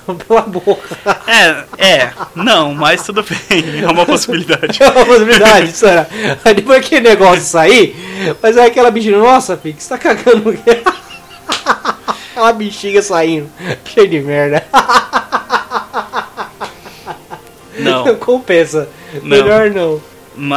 Pela boca. É, é, não, mas tudo bem, é uma possibilidade. É uma possibilidade, será? Aí depois que negócio sair, mas é aquela bexiga, nossa, filho, você tá cagando? Aquela bexiga saindo, cheio de merda. Não. Compensa. Não. Melhor não.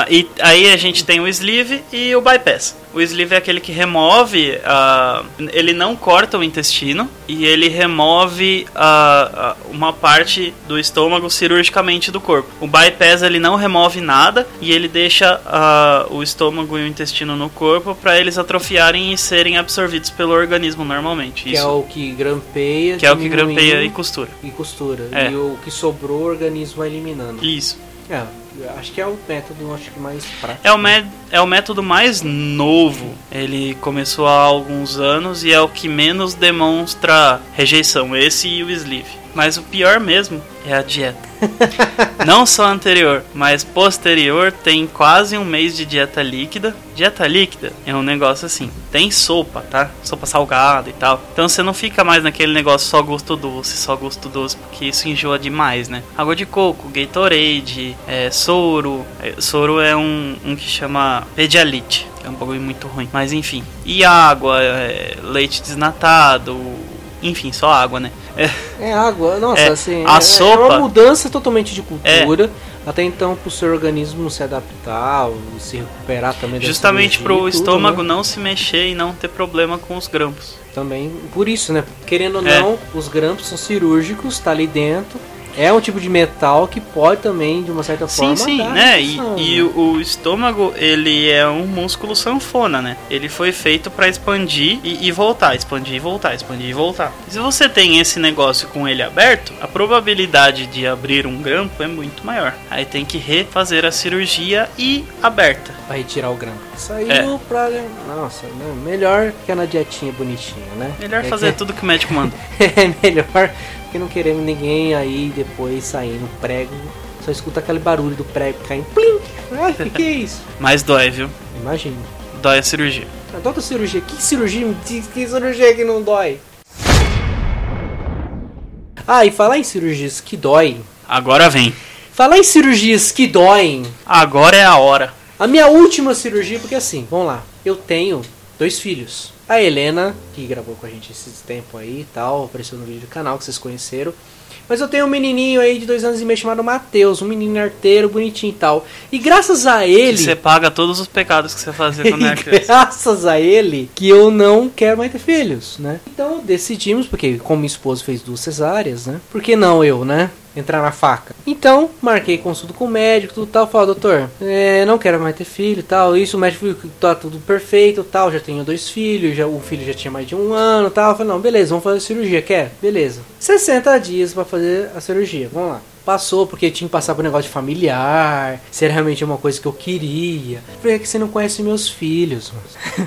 E aí a gente tem o sleeve e o bypass. O sleeve é aquele que remove, ah, ele não corta o intestino e ele remove ah, uma parte do estômago cirurgicamente do corpo. O bypass ele não remove nada e ele deixa ah, o estômago e o intestino no corpo para eles atrofiarem e serem absorvidos pelo organismo normalmente. Que Isso, é o que grampeia, que é o que grampeia e costura. e costura. É. E o que sobrou, o organismo vai eliminando. Isso. É, acho que é o método acho que mais prático. É o, é o método mais novo. Ele começou há alguns anos e é o que menos demonstra rejeição. Esse e o sleeve. Mas o pior mesmo é a dieta. Não só anterior, mas posterior tem quase um mês de dieta líquida. Dieta líquida é um negócio assim, tem sopa, tá? Sopa salgada e tal. Então você não fica mais naquele negócio só gosto doce, só gosto doce, porque isso enjoa demais, né? Água de coco, Gatorade, é, soro. É, soro é um, um que chama Pedialite, é um bagulho muito ruim. Mas enfim. E água, é, leite desnatado, enfim, só água, né? É, É água, nossa, É, assim. a é, sopa- É uma mudança totalmente de cultura. Até então, pro seu organismo se adaptar, ou se recuperar também justamente e tudo, estômago né? não se mexer e não ter problema com os grampos. Também, por isso, né? Querendo ou É. não, os grampos são cirúrgicos, tá ali dentro. É um tipo de metal que pode também, de uma certa Sim, forma, sim, dar né? E, e né? o, estômago, ele é um músculo sanfona, né? Ele foi feito pra expandir e, e voltar, expandir e voltar, expandir e voltar. E se você tem esse negócio com ele aberto, a probabilidade de abrir um grampo é muito maior. Aí tem que refazer a cirurgia e aberta. Pra retirar o grampo. Saiu É. pra. Nossa, não, melhor que na dietinha bonitinha, né? Melhor É fazer que- tudo que o médico manda. É melhor porque não queremos ninguém aí depois saindo prego. Só escuta aquele barulho do prego caindo. Plim! Ai, que que é isso? Mas dói, viu? Imagina. Dói a cirurgia. Toda cirurgia. Que cirurgia? Que que cirurgia que não dói? Ah, e falar em cirurgias que doem. Agora vem. Falar em cirurgias que doem. Agora é a hora. A minha última cirurgia, porque assim, vamos lá. Eu tenho dois filhos. A Helena, que gravou com a gente esses tempo aí e tal, apareceu no vídeo do canal que vocês conheceram. Mas eu tenho um menininho aí de dois anos e meio chamado Matheus, um menino arteiro, bonitinho e tal. E graças a Que ele. você paga todos os pecados que você fazia quando era criança. graças a ele que eu não quero mais ter filhos, né? Então decidimos, porque como minha esposa fez duas cesáreas, né? Por que não eu, né? Entrar na faca. Então, marquei consulta com o médico, tudo tal. Falei, doutor, é, não quero mais ter filho tal. Isso, o médico que tá tudo perfeito tal. Já tenho dois filhos, já, o filho já tinha mais de um ano tal. Eu falei, não, beleza, vamos fazer a cirurgia. Quer? Beleza. 60 dias pra fazer a cirurgia. Vamos lá. Passou porque tinha que passar por um negócio de familiar, se era realmente uma coisa que eu queria. Falei, é que você não conhece meus filhos,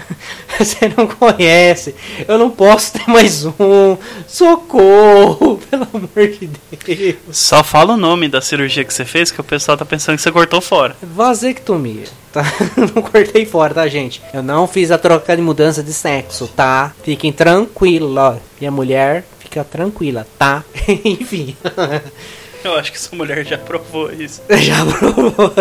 você não conhece. Eu não posso ter mais um. Socorro, pelo amor de Deus. Só fala o nome da cirurgia que você fez, que o pessoal tá pensando que você cortou fora. Vasectomia, tá? Não cortei fora, tá, gente? Eu não fiz a troca de mudança de sexo, tá? Fiquem tranquilos. Minha mulher fica tranquila, tá? Enfim. Eu acho que sua mulher já provou isso. Já provou.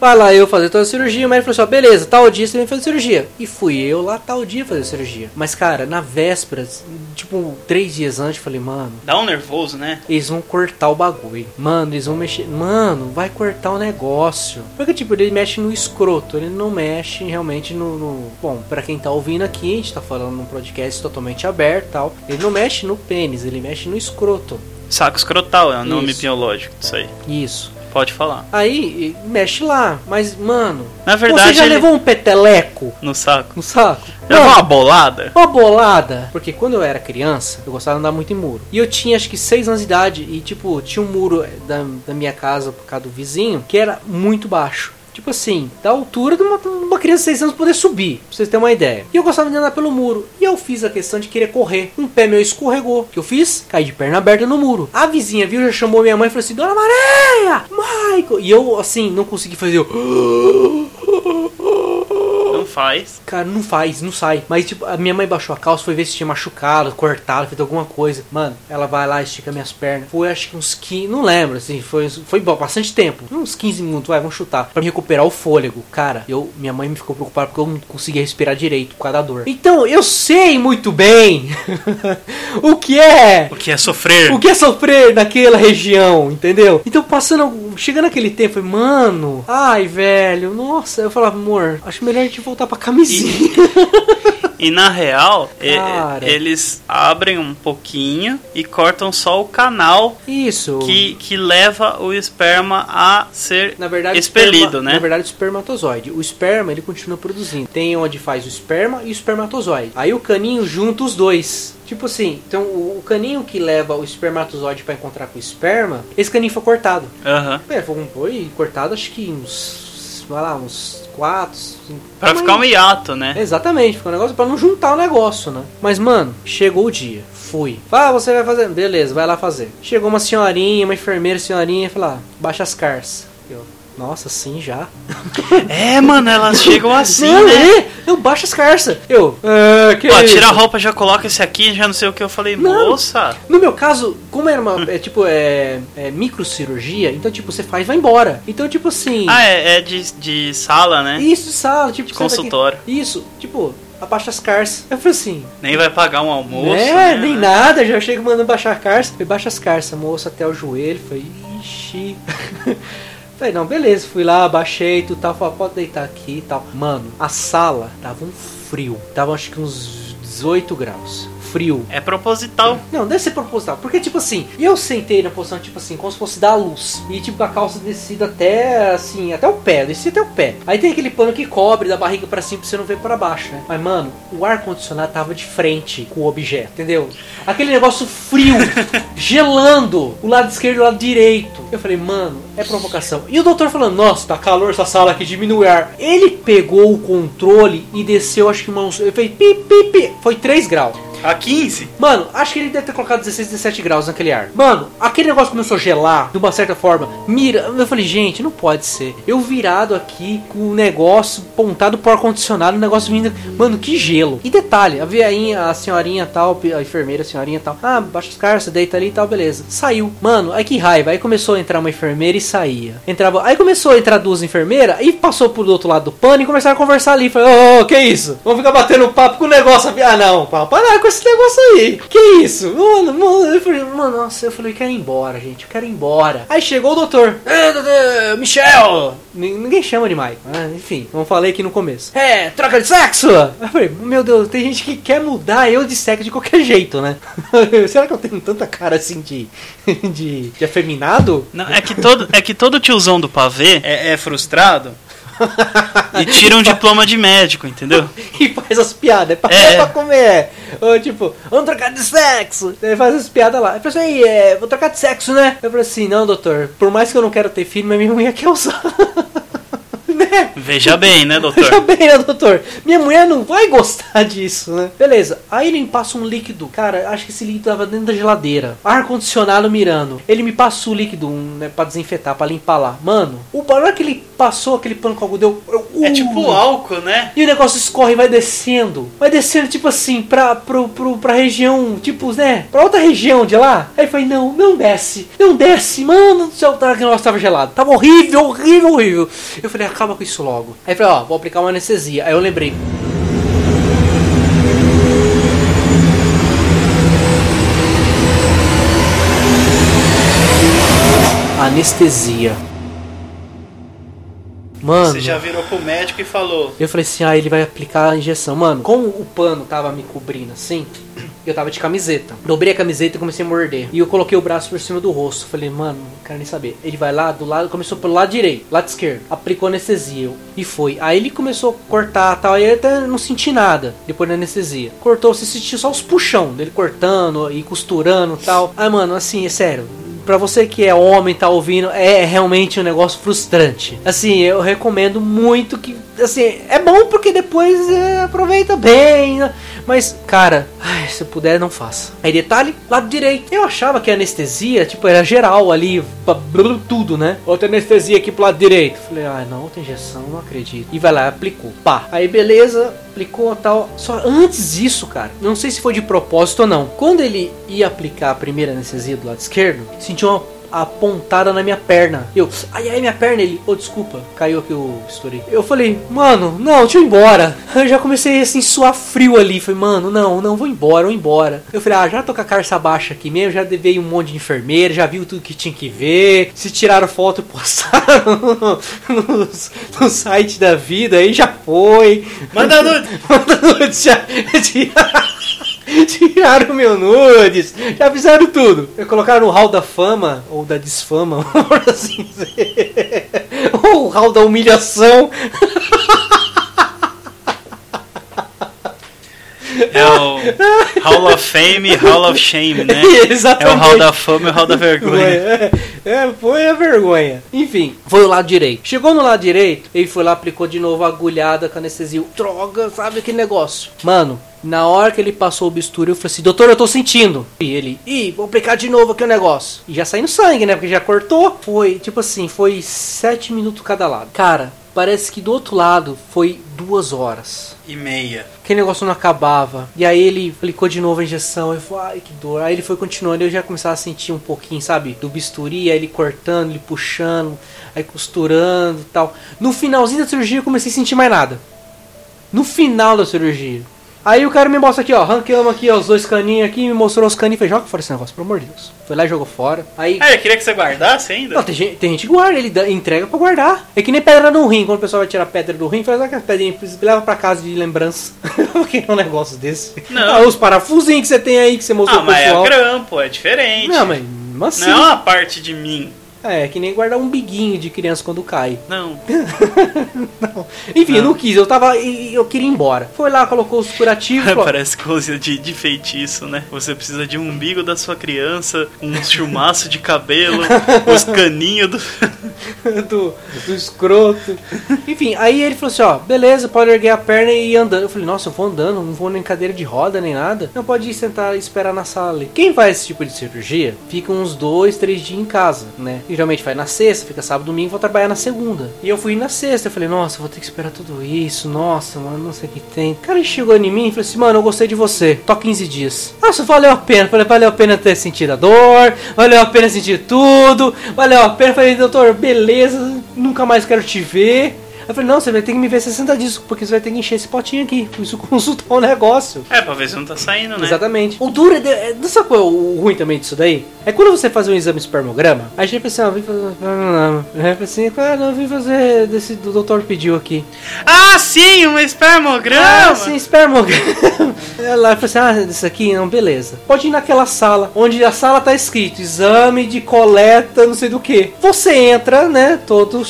Vai lá eu fazer toda a cirurgia, o médico falou assim, ó, beleza, tal dia você vem fazer cirurgia. E fui eu lá tal dia fazer cirurgia. Mas, cara, na véspera, tipo, três dias antes, falei, mano, Dá um nervoso, né? eles vão cortar o bagulho. Mano, eles vão mexer. Mano, vai cortar o negócio. Porque, tipo, ele mexe no escroto, ele não mexe realmente no. no- Bom, pra quem tá ouvindo aqui, a gente tá falando num podcast totalmente aberto e tal. Ele não mexe no pênis, ele mexe no escroto. Saco escrotal é o nome Isso. biológico disso aí. Isso. Pode falar. Aí, mexe lá. Mas, mano. Na verdade, você já ele- levou um peteleco No saco. no saco? Levou uma bolada? Uma bolada. Porque quando eu era criança, eu gostava de andar muito em muro. E eu tinha acho que 6 anos de idade. E tipo, tinha um muro da, da minha casa por causa do vizinho que era muito baixo. Tipo assim, da altura de uma, uma criança de 6 anos poder subir, pra vocês terem uma ideia. E eu gostava de andar pelo muro. E eu fiz a questão de querer correr. Um pé meu escorregou. O que eu fiz? Caí de perna aberta no muro. A vizinha viu, já chamou minha mãe e falou assim: Dona Maria! Michael! E eu, assim, não consegui fazer. Não faz. Cara, não faz, não sai. Mas, tipo, a minha mãe baixou a calça, foi ver se tinha machucado, cortado, feito alguma coisa. Mano, ela vai lá, estica minhas pernas. Foi, acho que uns 15, não lembro, assim, foi, foi bastante tempo. Uns 15 minutos, vai, vamos chutar. Pra me recuperar o fôlego. Cara, eu, minha mãe me ficou preocupada porque eu não conseguia respirar direito por causa da dor. Então, eu sei muito bem o que é O que é sofrer? o que é sofrer naquela região, entendeu? Então, passando, chegando aquele tempo, mano, ai, velho, nossa. Eu falava, amor, acho melhor a gente voltar pra camisinha. E na real, e- eles abrem um pouquinho e cortam só o canal Isso. que, que leva o esperma a ser na verdade, expelido, esperma- né? Na verdade, o espermatozoide. O esperma, ele continua produzindo. Tem onde faz o esperma e o espermatozoide. Aí o caninho junta os dois. Tipo assim, então o, caninho que leva o espermatozoide pra encontrar com o esperma, esse caninho foi cortado. Aham. É, foi, foi cortado acho que uns uns, vai lá, uns 4, 5. Pra ficar um hiato, né? Exatamente, fica um negócio pra não juntar o negócio, né? Mas, mano, chegou o dia. Fui. Fala, ah, você vai fazer. Beleza, vai lá fazer. Chegou uma senhorinha, uma enfermeira senhorinha, falou: ah, baixa as carças. Nossa, sim, já. É, mano, elas chegam assim, não, né? É, eu baixo as carças. Eu, ah, que Ó, isso? tira a roupa, já coloca esse aqui, já não sei o que. Eu falei, Não. moça. No meu caso, como era uma, é, tipo, é, é microcirurgia, então, tipo, você faz e vai embora. Então, tipo assim. Ah, é, é de, de sala, né? Isso, sala, tipo, De senta aqui. consultório. Isso, tipo, abaixa as carças. Eu falei assim. Nem vai pagar um almoço. é, né? nem nada, já chego mandando baixar a carça. Falei, baixa as carças, moça, até o joelho. Falei, ixi. Falei, não, beleza, fui lá, baixei tudo tal, falei, pode deitar aqui e tal. Mano, a sala tava um frio. Tava acho que uns 18 graus. Frio. É proposital. Não, deve ser proposital. Porque, tipo assim, eu sentei na posição, tipo assim, como se fosse dar luz. E, tipo, a calça descida até, assim, até o pé. Descia até o pé. Aí tem aquele pano que cobre da barriga pra cima pra você não ver pra baixo, né? Mas, mano, o ar-condicionado tava de frente com o objeto, entendeu? Aquele negócio frio, gelando o lado esquerdo e o lado direito. Eu falei, mano, é provocação. E o doutor falando, nossa, tá calor essa sala aqui, diminui o ar. Ele pegou o controle e desceu, acho que uns. Eu falei, pi, pi, pi. Foi 3 graus. A 15? Mano, acho que ele deve ter colocado 16, 17 graus naquele ar. Mano, aquele negócio começou a gelar de uma certa forma. Mira, eu falei, gente, não pode ser. Eu virado aqui com o negócio pontado pro ar-condicionado, o negócio vindo. Mano, que gelo. E detalhe, a veinha, a senhorinha tal, a enfermeira, a senhorinha tal. Ah, baixa os caras, deita ali e tal, beleza. Saiu. Mano, aí que raiva. Aí começou a entrar uma enfermeira e saía. Entrava. Aí começou a entrar duas enfermeiras e passou pro outro lado do pano e começaram a conversar ali. Falei, ô, ô, que isso? Vamos ficar batendo papo com o negócio. Ah, não, para parar com esse negócio aí. Que isso? Mano, mano, eu falei, mano, nossa, eu falei, eu quero ir embora, gente, eu quero ir embora. Aí chegou o doutor, Michel. Ninguém chama de Mike, né? enfim, eu falei aqui no começo. É, troca de sexo. Eu falei, meu Deus, tem gente que quer mudar eu de sexo de qualquer jeito, né? Será que eu tenho tanta cara assim de, de, de afeminado? Não, é que todo, é que todo tiozão do pavê é, é frustrado e tira um diploma de médico, entendeu? e faz as piadas. É pra, É. é pra comer. Ou tipo, vamos trocar de sexo. Ele faz as piadas lá. Eu falei assim, "Ei, é, vou trocar de sexo, né? Eu falei assim, não, doutor, por mais que eu não quero ter filho, mas minha mulher quer usar. Veja bem, né, Veja doutor? bem, né, doutor? Minha mulher não vai gostar disso, né? Beleza. Aí ele me passa um líquido. Cara, acho que esse líquido tava dentro da geladeira. Ar-condicionado mirando. Ele me passa o líquido um, né, pra desinfetar, pra limpar lá. Mano, o barulho que ele passou aquele pano com algodão. eu- É uh, tipo álcool, né? e o negócio escorre e vai descendo. Vai descendo, tipo assim, pra, pro, pro, pra região, tipo, né? Pra outra região de lá. Aí eu falei, não, não desce. Não desce, mano do céu. Tá, que o negócio tava gelado. Tava horrível, horrível, horrível. Eu falei, acaba com isso logo. Aí eu falei, ó, vou aplicar uma anestesia. Aí eu lembrei. Anestesia. Mano. Você já virou pro médico e falou. Eu falei assim, ah, ele vai aplicar a injeção. Mano, como o pano tava me cobrindo assim, eu tava de camiseta. Dobrei a camiseta e comecei a morder. E eu coloquei o braço por cima do rosto. Falei, mano, não quero nem saber. Ele vai lá do lado, começou pelo lado direito, lado esquerdo. Aplicou anestesia. E foi. Aí ele começou a cortar tal. Aí eu até não senti nada depois da anestesia. Cortou, você sentiu só os puxão dele cortando e costurando tal. Aí, mano, assim, é sério. Pra você que é homem, tá ouvindo, é realmente um negócio frustrante. Assim, eu recomendo muito que. Assim, é bom porque depois é, aproveita bem. né? Mas, cara, ai, se puder, não faça. Aí, detalhe, lado direito. Eu achava que a anestesia, tipo, era geral ali, tudo, né? Outra anestesia aqui pro lado direito. Falei, ah, não, outra injeção, não acredito. E vai lá, aplicou. Pá. Aí, beleza, aplicou tal. Só antes disso, cara, não sei se foi de propósito ou não. Quando ele ia aplicar a primeira anestesia do lado esquerdo, sentiu uma a pontada na minha perna. Eu, ai ai, minha perna. Ele, ô, desculpa, caiu aqui o bisturi. Eu falei, mano, não, deixa eu ir embora. Eu já comecei assim, suar frio ali. Falei, mano, não, não, vou embora, vou embora. Eu falei, ah, já tô com a carça baixa aqui mesmo, já devei um monte de enfermeira, já viu tudo que tinha que ver. Se tiraram foto e postaram no, no site da vida, aí já foi. Manda nude! Manda nudes, já, tiraram, meu nudes, já fizeram tudo. Colocaram no hall da fama, ou da desfama, por assim dizer. Ou o hall da humilhação. É o Hall of Fame e Hall of Shame, né? É o Exatamente. Hall da Fama e o Hall da Vergonha. É, é, foi a vergonha. Enfim, foi o lado direito. Chegou no lado direito, ele foi lá, aplicou de novo a agulhada com anestesia. Droga, sabe aquele negócio? Mano, na hora que ele passou o bisturi, eu falei assim, doutor, eu tô sentindo. E ele, ih, vou aplicar de novo aqui o negócio. E já saindo sangue, né? Porque já cortou. Foi, tipo assim, foi sete minutos cada lado. Cara, parece que do outro lado foi duas horas. E meia. Aquele negócio não acabava. E aí ele aplicou de novo a injeção. Eu falei, ai que dor. Aí ele foi continuando. Eu já começava a sentir um pouquinho, sabe? Do bisturi. Aí ele cortando, ele puxando. Aí costurando e tal. No finalzinho da cirurgia eu comecei a sentir mais nada. No final da cirurgia. Aí o cara me mostra aqui, ó. Ranqueamos aqui, ó, os dois caninhos aqui. Me mostrou os caninhos. Falei, joga fora esse negócio, pelo amor de Deus. Foi lá e jogou fora. Aí. Ah, eu queria que você guardasse ainda? Não, tem gente, tem gente que guarda, ele dá- entrega pra guardar. É que nem pedra no rim, quando o pessoal vai tirar pedra do rim, faz aquelas pedrinhas, leva pra casa de lembrança. Porque é um negócio desse. Não. Ah, os parafusinhos que você tem aí, que você mostrou ah, pro mas é grampo, é diferente. Não, mas mas assim. Não é uma parte de mim. É, que nem guardar um biguinho de criança quando cai. Não. Não. Enfim, eu não quis, eu tava. Eu queria ir embora. Foi lá, colocou os curativos. Parece coisa de, de feitiço, né? Você precisa de um umbigo da sua criança, um chumaço de cabelo, os caninhos do. do, do escroto. Enfim, aí ele falou assim, ó, beleza, pode erguer a perna e ir andando. Eu falei, nossa, eu vou andando, não vou nem cadeira de roda nem nada. Não pode ir sentar e esperar na sala ali. Quem faz esse tipo de cirurgia fica uns dois, três dias em casa, né? E geralmente faz na sexta, fica sábado, domingo, vou trabalhar na segunda. E eu fui na sexta, eu falei, nossa, vou ter que esperar tudo isso, nossa, mano, não sei o que tem. O cara chegou em mim e falou assim, mano, eu gostei de você, tô 15 dias. Nossa, valeu a pena. Falei, valeu a pena ter sentido a dor, valeu a pena sentir tudo, valeu a pena. Falei, doutor, beleza, nunca mais quero te ver. Eu falei, não, você vai ter que me ver 60 dias, porque você vai ter que encher esse potinho aqui. Isso consultar o negócio. É, pra ver se não tá saindo, né? Exatamente. O duro é. De, é não sabe qual é o ruim também disso daí? É quando você faz um exame espermograma, aí a gente pensa ah, vim fazer. Assim, ah, não, vim fazer desse do doutor pediu aqui. Ah, sim, um espermograma! Ah, sim, espermograma. Ela falou assim: ah, isso aqui, não, beleza. Pode ir naquela sala, onde a sala tá escrito exame de coleta, não sei do que. Você entra, né, todo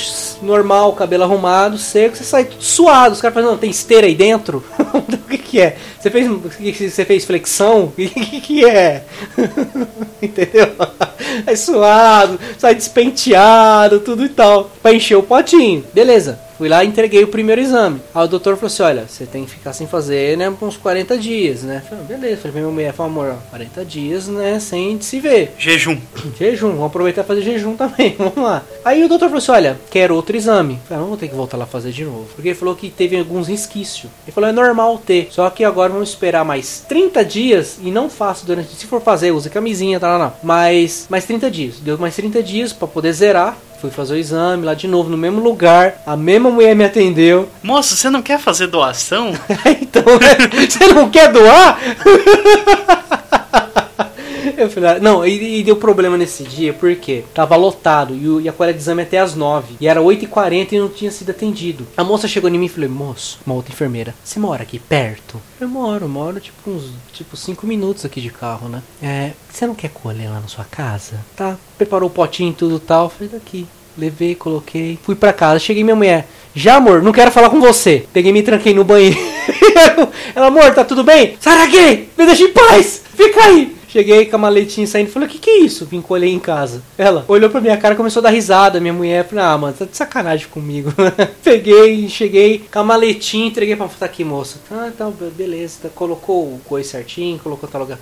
normal, cabelo arrumado, seco, você sai suado. Os caras falam: não, tem esteira aí dentro? o que que é? Você fez, você fez flexão? O que que é? Entendeu? Aí suado, sai despenteado, tudo e tal. Pra encher o potinho. Beleza. Fui lá e entreguei o primeiro exame. Aí o doutor falou assim: olha, você tem que ficar sem fazer, né, uns 40 dias, né? Falei, beleza. Falei pra minha mulher, falou, amor, ó, 40 dias, né, sem se ver. Jejum. Jejum, vamos aproveitar e fazer jejum também, vamos lá. Aí o doutor falou assim: olha, quero outro exame. Falei, não vou ter que voltar lá fazer de novo. Porque ele falou que teve alguns resquícios. Ele falou: é normal ter. Só que agora vamos esperar mais 30 dias e não faço durante. Se for fazer, use camisinha, tá, não. Mas mais 30 dias. Deu mais 30 dias pra poder zerar. Fui fazer o exame lá de novo, no mesmo lugar. A mesma mulher me atendeu. Moço, você não quer fazer doação? então, né? Você não quer doar? Eu falei, ah, não, e, e deu problema nesse dia, porque tava lotado e, o- e a coleta de exame até às 9 e era 8h40 e não tinha sido atendido. A moça chegou em mim e falou: Moço, uma outra enfermeira, você mora aqui perto? Eu moro, moro tipo uns tipo 5 minutos aqui de carro, né? É, você não quer colher lá na sua casa? Tá, preparou o potinho e tudo tal. Falei, daqui. Levei, coloquei, fui pra casa, cheguei minha mulher. Já, amor, não quero falar com você. Peguei me tranquei no banheiro. Ela, amor, tá tudo bem? Sai daqui! Me deixa em paz! Fica aí! Cheguei com a maletinha saindo falei, o que que é isso? Vim colher em casa. Ela olhou pra minha cara e começou a dar risada. Minha mulher falou, ah, mano, tá de sacanagem comigo. Peguei, cheguei com a maletinha, entreguei pra tá aqui, moça. Ah, tá, be- beleza. Tá, colocou o coisa certinho, colocou tal lugar.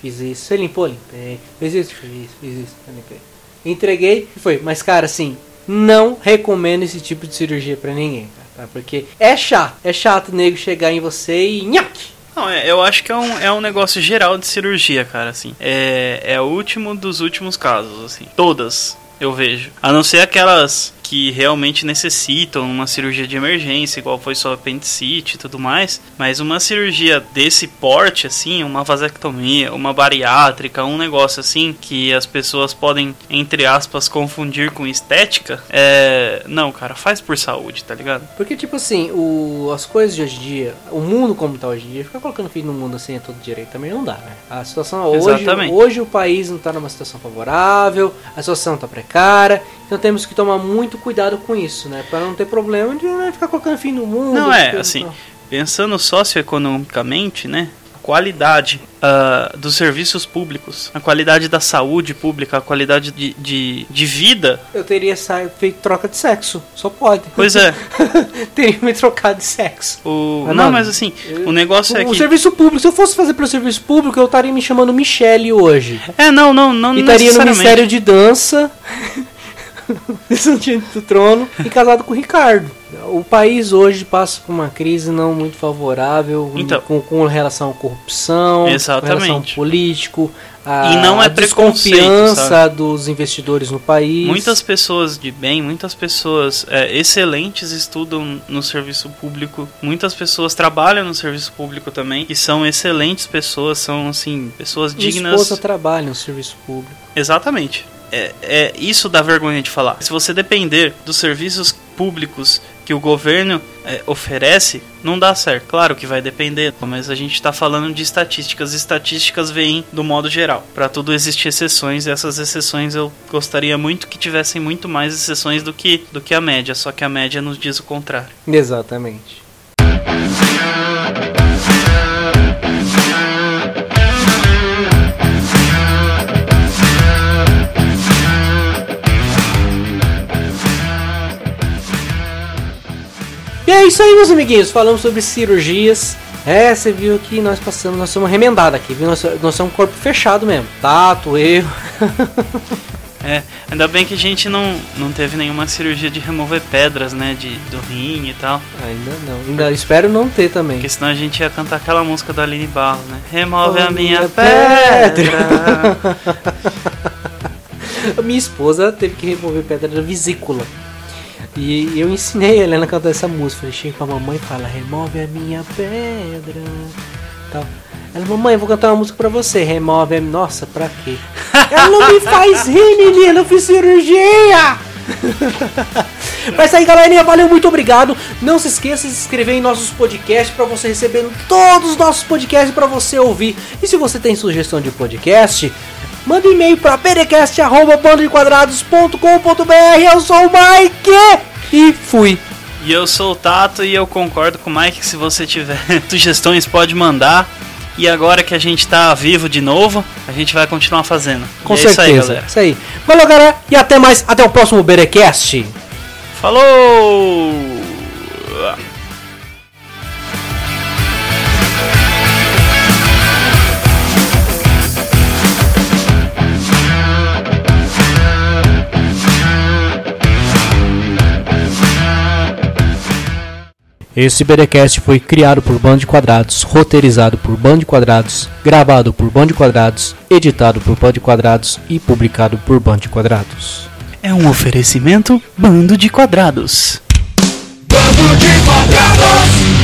Fiz isso. Você limpou? Limpei. Fiz isso? Fiz, fiz isso. Limpei. Entreguei e foi. Mas, cara, assim, não recomendo esse tipo de cirurgia pra ninguém, cara, tá? Porque é chato. É chato o nego chegar em você e nhaque. Não, é, eu acho que é um, é um negócio geral de cirurgia, cara, assim. É, é o último dos últimos casos, assim. Todas eu vejo. A não ser aquelas que realmente necessitam uma cirurgia de emergência, igual foi só apendicite e tudo mais. Mas uma cirurgia desse porte, assim, uma vasectomia, uma bariátrica, um negócio assim, que as pessoas podem, entre aspas, confundir com estética, é. Não, cara, faz por saúde, tá ligado? Porque, tipo assim, o, as coisas de hoje em dia, o mundo como tá hoje em dia, ficar colocando filho no mundo assim a todo direito também não dá, né? A situação hoje, Exatamente. hoje o país não tá numa situação favorável, a situação tá precária, então temos que tomar muito cuidado com isso, né? Pra não ter problema de né, ficar colocando filho no mundo. Não, é, assim. Pensando socioeconomicamente, né? qualidade uh, dos serviços públicos, a qualidade da saúde pública, a qualidade de, de, de vida. Eu teria feito troca de sexo, só pode. Pois é. teria me trocado de sexo. O... Não, não, mas assim, eu... o negócio o, é que. O serviço público, se eu fosse fazer pelo serviço público, eu estaria me chamando Michele hoje. É, não, não, não. E estaria no Ministério de Dança. Diante do trono e casado com o Ricardo. O país hoje passa por uma crise não muito favorável então, com, com relação à corrupção, exatamente. com relação político, a, e não é a desconfiança dos investidores no país. Muitas pessoas de bem, muitas pessoas é, excelentes estudam no serviço público, muitas pessoas trabalham no serviço público também, e são excelentes pessoas, são assim, pessoas Minha dignas. esposa trabalha no serviço público. Exatamente é, é, isso dá vergonha de falar. Se você depender dos serviços públicos que o governo é, oferece, não dá certo. Claro que vai depender, mas a gente está falando de estatísticas. Estatísticas vêm do modo geral. Para tudo existem exceções, e essas exceções eu gostaria muito que tivessem muito mais exceções do que, do que a média. Só que a média nos diz o contrário. Exatamente. E é isso aí, meus amiguinhos. Falamos sobre cirurgias. É, você viu que nós passamos, nós somos remendados aqui, viu? Nós, nós somos um corpo fechado mesmo. Tato, eu. é, ainda bem que a gente não, não teve nenhuma cirurgia de remover pedras, né? De, do rim e tal. Ainda não. Ainda espero não ter também. Porque senão a gente ia cantar aquela música da Aline Barros, né? Remove oh, a minha, minha pedra. pedra. minha esposa teve que remover pedra da vesícula. E eu ensinei a Helena a cantar essa música. Falei, chega com a mamãe e fala, remove a minha pedra. Tal. Ela, mamãe, eu vou cantar uma música pra você. Remove a Nossa, pra quê? Ela não me faz rir, menina, eu fiz cirurgia! Mas aí, galerinha, valeu, muito obrigado. Não se esqueça de se inscrever em nossos podcasts para você receber todos os nossos podcasts para você ouvir. E se você tem sugestão de podcast, Manda um e-mail para perecast.bandodequadrados.com.br. Eu sou o Mike e fui. E eu sou o Tato e eu concordo com o Mike se você tiver sugestões pode mandar. E agora que a gente tá vivo de novo, a gente vai continuar fazendo. Com e certeza. É isso aí, galera. Isso aí. Valeu, galera. E até mais. Até o próximo Berecast. Falou! Esse BDcast foi criado por Band de Quadrados, roteirizado por Band de Quadrados, gravado por Band de Quadrados, editado por Band de Quadrados e publicado por Band de Quadrados. É um oferecimento Bando de Quadrados. Bando de Quadrados!